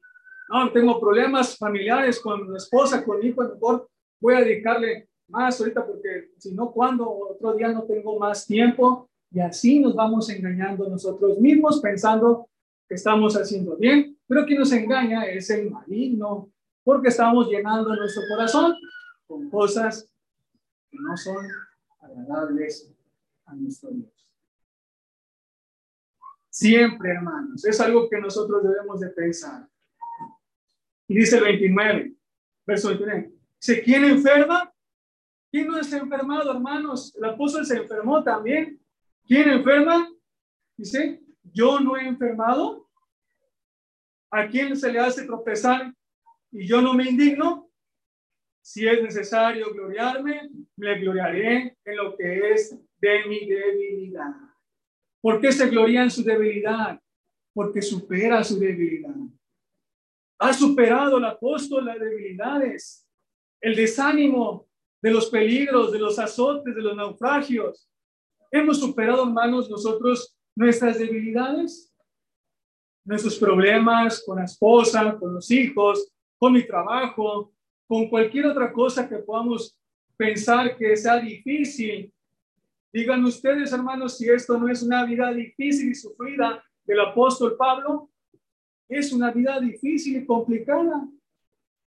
No, tengo problemas familiares con mi esposa, con mi hijo, mejor voy a dedicarle más ahorita porque si no, cuando otro día no tengo más tiempo y así nos vamos engañando nosotros mismos pensando que estamos haciendo bien, pero quien nos engaña es el maligno, porque estamos llenando nuestro corazón con cosas que no son agradables a nuestro Dios. Siempre, hermanos, es algo que nosotros debemos de pensar. Y dice el 29, verso 29, dice, ¿quién enferma? ¿Quién no es enfermado, hermanos? El apóstol se enfermó también. ¿Quién enferma? Dice, yo no he enfermado. ¿A quién se le hace tropezar y yo no me indigno, si es necesario gloriarme, me gloriaré en lo que es de mi debilidad. ¿Por qué se gloria en su debilidad? Porque supera su debilidad. Ha superado el apóstol las debilidades, el desánimo de los peligros, de los azotes, de los naufragios. Hemos superado, hermanos, nosotros nuestras debilidades, nuestros problemas con la esposa, con los hijos, con mi trabajo, con cualquier otra cosa que podamos pensar que sea difícil. Digan ustedes, hermanos, si esto no es una vida difícil y sufrida del apóstol Pablo, es una vida difícil y complicada.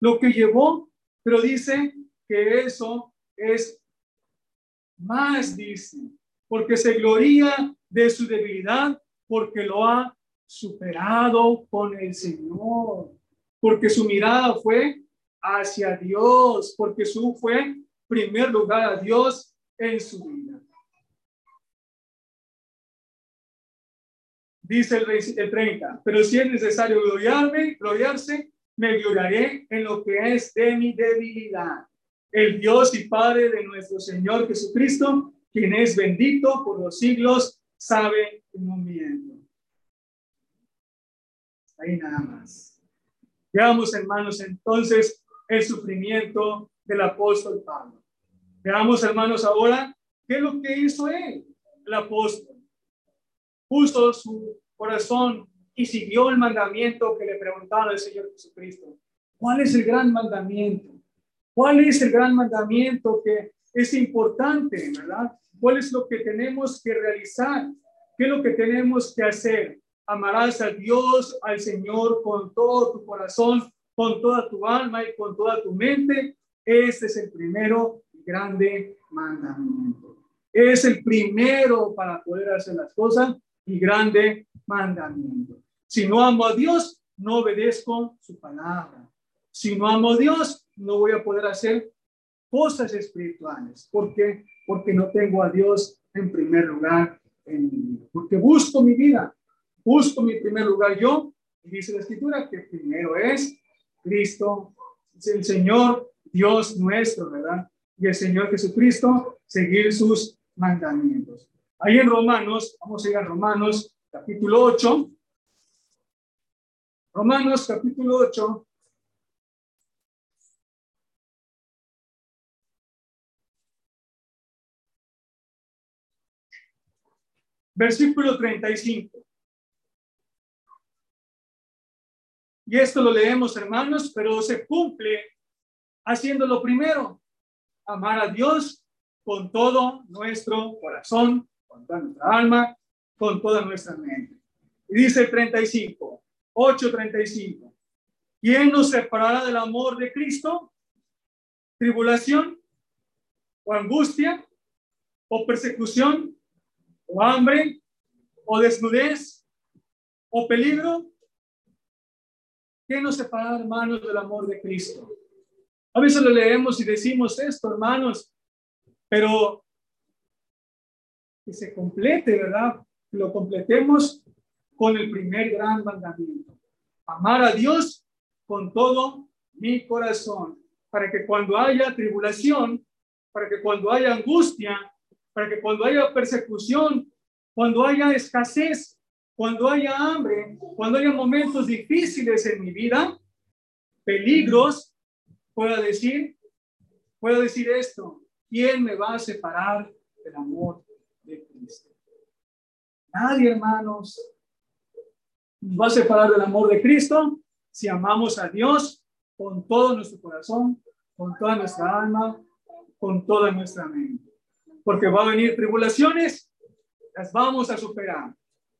Lo que llevó, pero dice que eso es más, dice, porque se gloria de su debilidad, porque lo ha superado con el Señor, porque su mirada fue hacia Dios, porque su fue primer lugar a Dios en su vida. Dice el, el 30, pero si es necesario gloriarme, gloriarse, me gloriaré en lo que es de mi debilidad. El Dios y Padre de nuestro Señor Jesucristo, quien es bendito por los siglos, sabe que no miento. Ahí nada más. Veamos, hermanos, entonces el sufrimiento del apóstol Pablo. Veamos, hermanos, ahora qué es lo que hizo él, el apóstol. Puso su corazón y siguió el mandamiento que le preguntaba el Señor Jesucristo. ¿Cuál es el gran mandamiento? ¿Cuál es el gran mandamiento que es importante, verdad? ¿Cuál es lo que tenemos que realizar? ¿Qué es lo que tenemos que hacer? Amarás a Dios, al Señor con todo tu corazón, con toda tu alma y con toda tu mente. Este es el primero grande mandamiento. Es el primero para poder hacer las cosas y grande mandamiento. Si no amo a Dios, no obedezco su palabra. Si no amo a Dios, no voy a poder hacer cosas espirituales. ¿Por qué? Porque no tengo a Dios en primer lugar en mi vida. Porque busco mi vida, busco mi primer lugar yo. Y dice la escritura que primero es Cristo, es el Señor Dios nuestro, ¿verdad? Y el Señor Jesucristo, seguir sus mandamientos. Ahí en Romanos, vamos a ir a Romanos capítulo 8. Romanos capítulo 8. Versículo 35. Y esto lo leemos, hermanos, pero se cumple haciendo lo primero, amar a Dios con todo nuestro corazón, con toda nuestra alma, con toda nuestra mente. Y dice el 35, 8:35. ¿Quién nos separará del amor de Cristo? ¿Tribulación? ¿O angustia? ¿O persecución? ¿O hambre? ¿O desnudez? ¿O peligro? ¿Qué nos separará, hermanos, del amor de Cristo? A veces lo leemos y decimos esto, hermanos, pero que se complete, ¿verdad? Lo completemos con el primer gran mandamiento. Amar a Dios con todo mi corazón, para que cuando haya tribulación, para que cuando haya angustia, para que cuando haya persecución, cuando haya escasez, cuando haya hambre, cuando haya momentos difíciles en mi vida, peligros, pueda decir, puedo decir esto, ¿quién me va a separar del amor de Cristo? Nadie, hermanos, nos va a separar del amor de Cristo si amamos a Dios con todo nuestro corazón, con toda nuestra alma, con toda nuestra mente. Porque va a venir tribulaciones, las vamos a superar.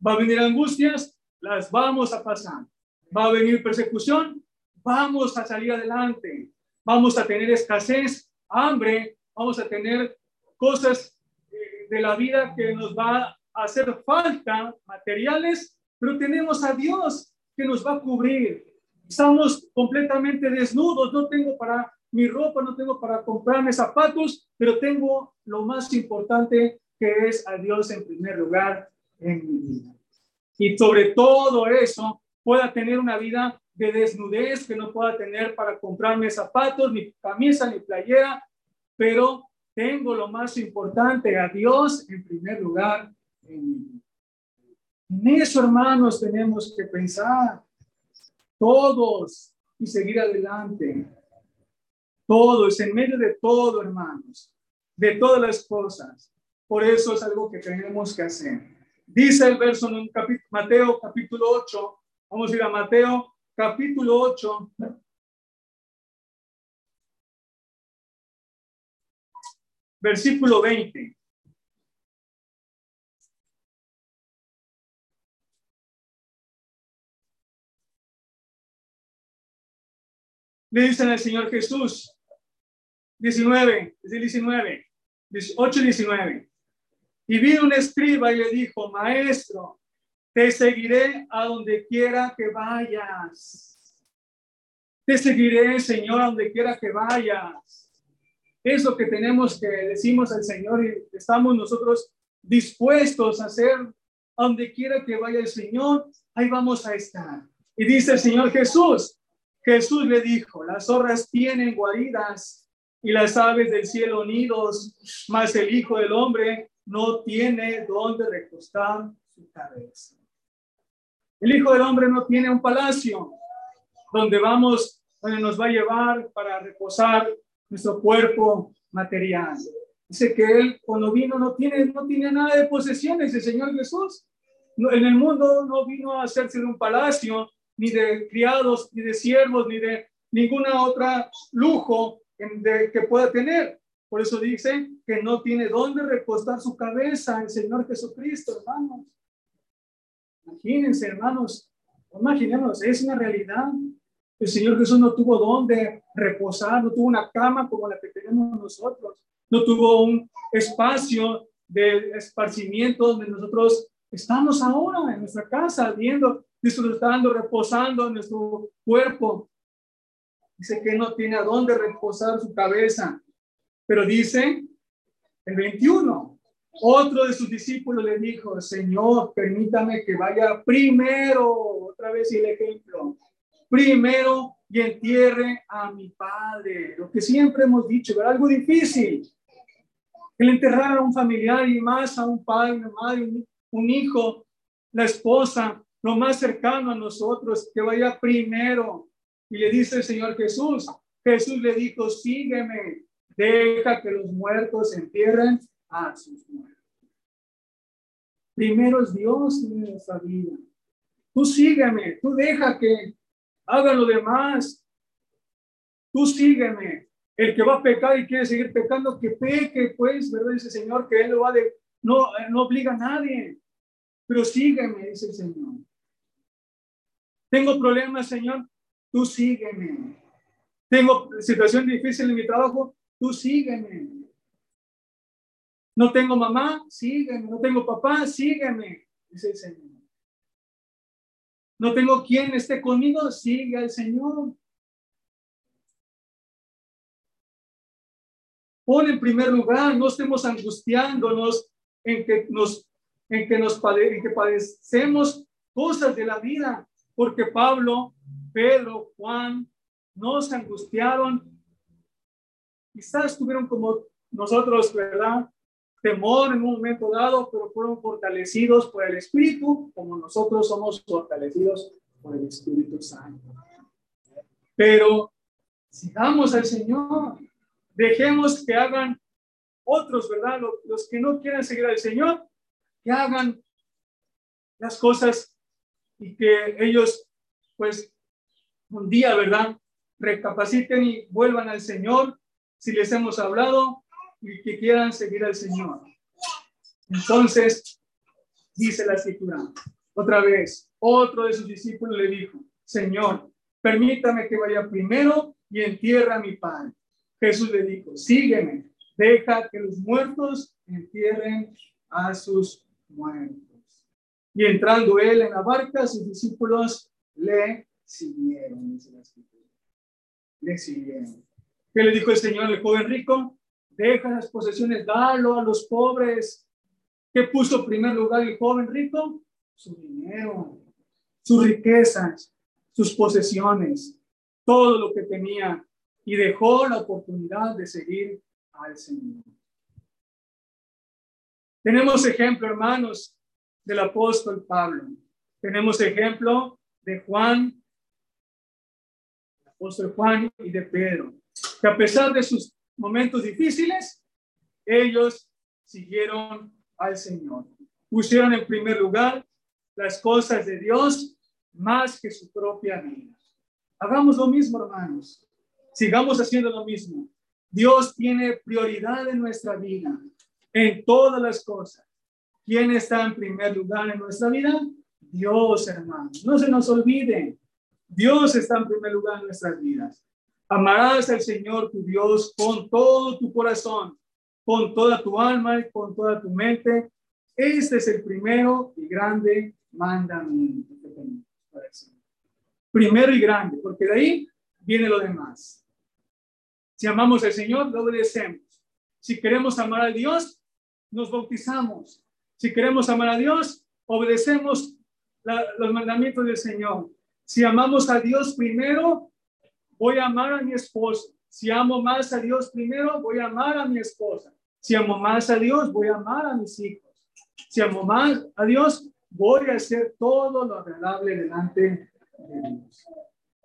Va a venir angustias, las vamos a pasar. Va a venir persecución, vamos a salir adelante. Vamos a tener escasez, hambre, vamos a tener cosas eh, de la vida que nos va a hacer falta, materiales, pero tenemos a Dios que nos va a cubrir. Estamos completamente desnudos, no tengo para mi ropa, no tengo para comprarme zapatos, pero tengo lo más importante que es a Dios en primer lugar en mi vida. Y sobre todo eso, pueda tener una vida de desnudez, que no pueda tener para comprarme zapatos, ni camisa, ni playera, pero tengo lo más importante, a Dios en primer lugar en En eso, hermanos, tenemos que pensar todos y seguir adelante. Todos, en medio de todo, hermanos, de todas las cosas. Por eso es algo que tenemos que hacer. Dice el verso en Mateo capítulo 8. Vamos a ir a Mateo capítulo 8. Versículo 20. Le dicen al Señor Jesús, 19, es el 19, 8 19. Y vino un escriba y le dijo, maestro, te seguiré a donde quiera que vayas. Te seguiré, Señor, a donde quiera que vayas. Es lo que tenemos que decimos al Señor y estamos nosotros dispuestos a hacer a donde quiera que vaya el Señor, ahí vamos a estar. Y dice el Señor Jesús, Jesús le dijo, las zorras tienen guaridas y las aves del cielo nidos, mas el Hijo del Hombre no tiene donde recostar su cabeza. El Hijo del Hombre no tiene un palacio donde vamos, donde nos va a llevar para reposar nuestro cuerpo material. Dice que él cuando vino no tiene, no tiene nada de posesiones, el Señor Jesús. en el mundo no vino a hacerse de un palacio, ni de criados, ni de siervos, ni de ninguna otra lujo que pueda tener. Por eso dice que no tiene dónde recostar su cabeza el Señor Jesucristo, hermanos. Imagínense, hermanos, imaginemos, es una realidad. El Señor Jesús no tuvo dónde reposar, no tuvo una cama como la que tenemos nosotros, no tuvo un espacio de esparcimiento donde nosotros estamos ahora en nuestra casa viendo, disfrutando, reposando en nuestro cuerpo. Dice que no tiene a dónde reposar su cabeza. Pero dice el 21, otro de sus discípulos le dijo, Señor, permítame que vaya primero, otra vez el ejemplo, primero y entierre a mi padre. Lo que siempre hemos dicho, era algo difícil. El enterrar a un familiar y más a un padre, una madre, un hijo, la esposa, lo más cercano a nosotros, que vaya primero. Y le dice el Señor Jesús, Jesús le dijo, sígueme, deja que los muertos entierren a sus muertos. Primero es Dios en nuestra vida. Tú sígueme, tú deja que hagan lo demás. Tú sígueme. El que va a pecar y quiere seguir pecando, que peque, pues, ¿verdad? Dice el Señor que Él lo va de, no, no obliga a nadie. Pero sígueme, dice el Señor. Tengo problemas, Señor, tú sígueme. Tengo situación difícil en mi trabajo, tú sígueme. No tengo mamá, sígueme. No tengo papá, sígueme, dice el Señor. No tengo quien esté conmigo, sigue al Señor. Pon en primer lugar, no estemos angustiándonos en que nos, en que nos en que padecemos cosas de la vida porque Pablo, Pedro, Juan no se angustiaron. Quizás tuvieron como nosotros, ¿verdad? Temor en un momento dado, pero fueron fortalecidos por el Espíritu, como nosotros somos fortalecidos por el Espíritu Santo. Pero sigamos al Señor, dejemos que hagan otros, ¿verdad? Los que no quieren seguir al Señor, que hagan las cosas y que ellos, pues, un día, ¿verdad? Recapaciten y vuelvan al Señor si les hemos hablado y que quieran seguir al Señor. Entonces, dice la escritura, otra vez, otro de sus discípulos le dijo, Señor, permítame que vaya primero y entierre a mi padre. Jesús le dijo, sígueme, deja que los muertos entierren a sus muertos. Y entrando él en la barca, sus discípulos le siguieron. Le siguieron. ¿Qué le dijo el Señor al joven rico? Deja las posesiones, dalo a los pobres. ¿Qué puso en primer lugar el joven rico? Su dinero. sus riquezas, sus posesiones, todo lo que tenía y dejó la oportunidad de seguir al Señor. Tenemos ejemplo, hermanos, del apóstol Pablo. Tenemos ejemplo de Juan, el apóstol Juan y de Pedro, que a pesar de sus momentos difíciles, ellos siguieron al Señor. Pusieron en primer lugar las cosas de Dios más que su propia vida. Hagamos lo mismo, hermanos. Sigamos haciendo lo mismo. Dios tiene prioridad en nuestra vida, en todas las cosas. ¿Quién está en primer lugar en nuestra vida? Dios, hermanos. No se nos olvide. Dios está en primer lugar en nuestras vidas. Amarás al Señor tu Dios con todo tu corazón, con toda tu alma y con toda tu mente. Este es el primero y grande mandamiento que tenemos para el Señor. Primero y grande, porque de ahí viene lo demás. Si amamos al Señor, lo obedecemos. Si queremos amar a Dios, nos bautizamos. Si queremos amar a Dios, obedecemos los mandamientos del Señor. Si amamos a Dios primero, voy a amar a mi esposa. Si amo más a Dios primero, voy a amar a mi esposa. Si amo más a Dios, voy a amar a mis hijos. Si amo más a Dios, voy a hacer todo lo agradable delante de Dios.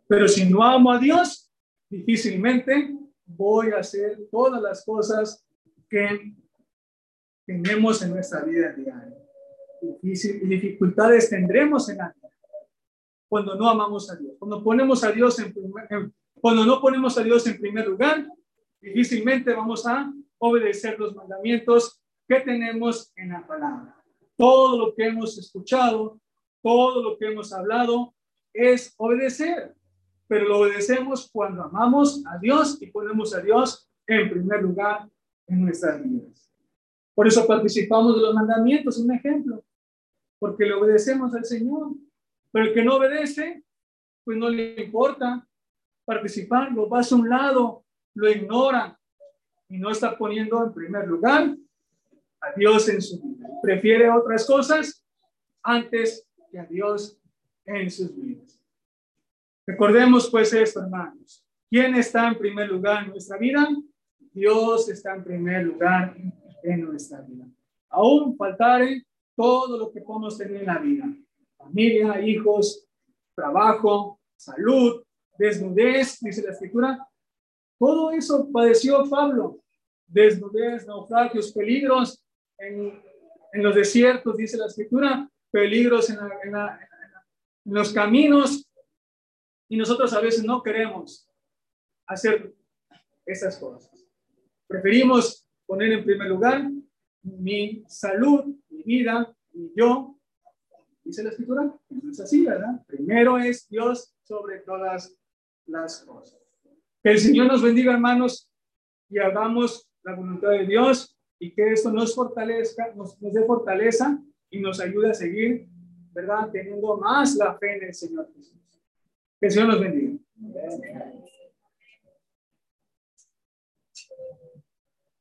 Pero si no amo a Dios, difícilmente voy a hacer todas las cosas que tenemos en nuestra vida diaria. Difícil, dificultades tendremos en la vida cuando no amamos a Dios. Cuando ponemos a Dios en, primer, cuando no ponemos a Dios en primer lugar, difícilmente vamos a obedecer los mandamientos que tenemos en la palabra. Todo lo que hemos escuchado, todo lo que hemos hablado es obedecer, pero lo obedecemos cuando amamos a Dios y ponemos a Dios en primer lugar en nuestras vidas. Por eso participamos de los mandamientos, un ejemplo, porque le obedecemos al Señor. Pero el que no obedece, pues no le importa participar, lo pasa a un lado, lo ignora y no está poniendo en primer lugar a Dios en su vida. Prefiere otras cosas antes que a Dios en sus vidas. Recordemos pues esto, hermanos. ¿Quién está en primer lugar en nuestra vida? Dios está en primer lugar nuestra vida. Aún faltare todo lo que podemos tener en la vida. Familia, hijos, trabajo, salud, desnudez, dice la escritura. Todo eso padeció Pablo. Desnudez, naufragios, peligros, en, los desiertos, dice la escritura, peligros en, los caminos, y nosotros a veces no queremos hacer esas cosas. Preferimos poner en primer lugar mi salud, mi vida, y yo. Dice la escritura, no es así, ¿verdad? Primero es Dios sobre todas las cosas. Que el Señor nos bendiga, hermanos, y hagamos la voluntad de Dios y que esto nos fortalezca, nos, dé fortaleza y nos ayude a seguir, ¿verdad? Teniendo más la fe en el Señor Jesús. Que el Señor nos bendiga.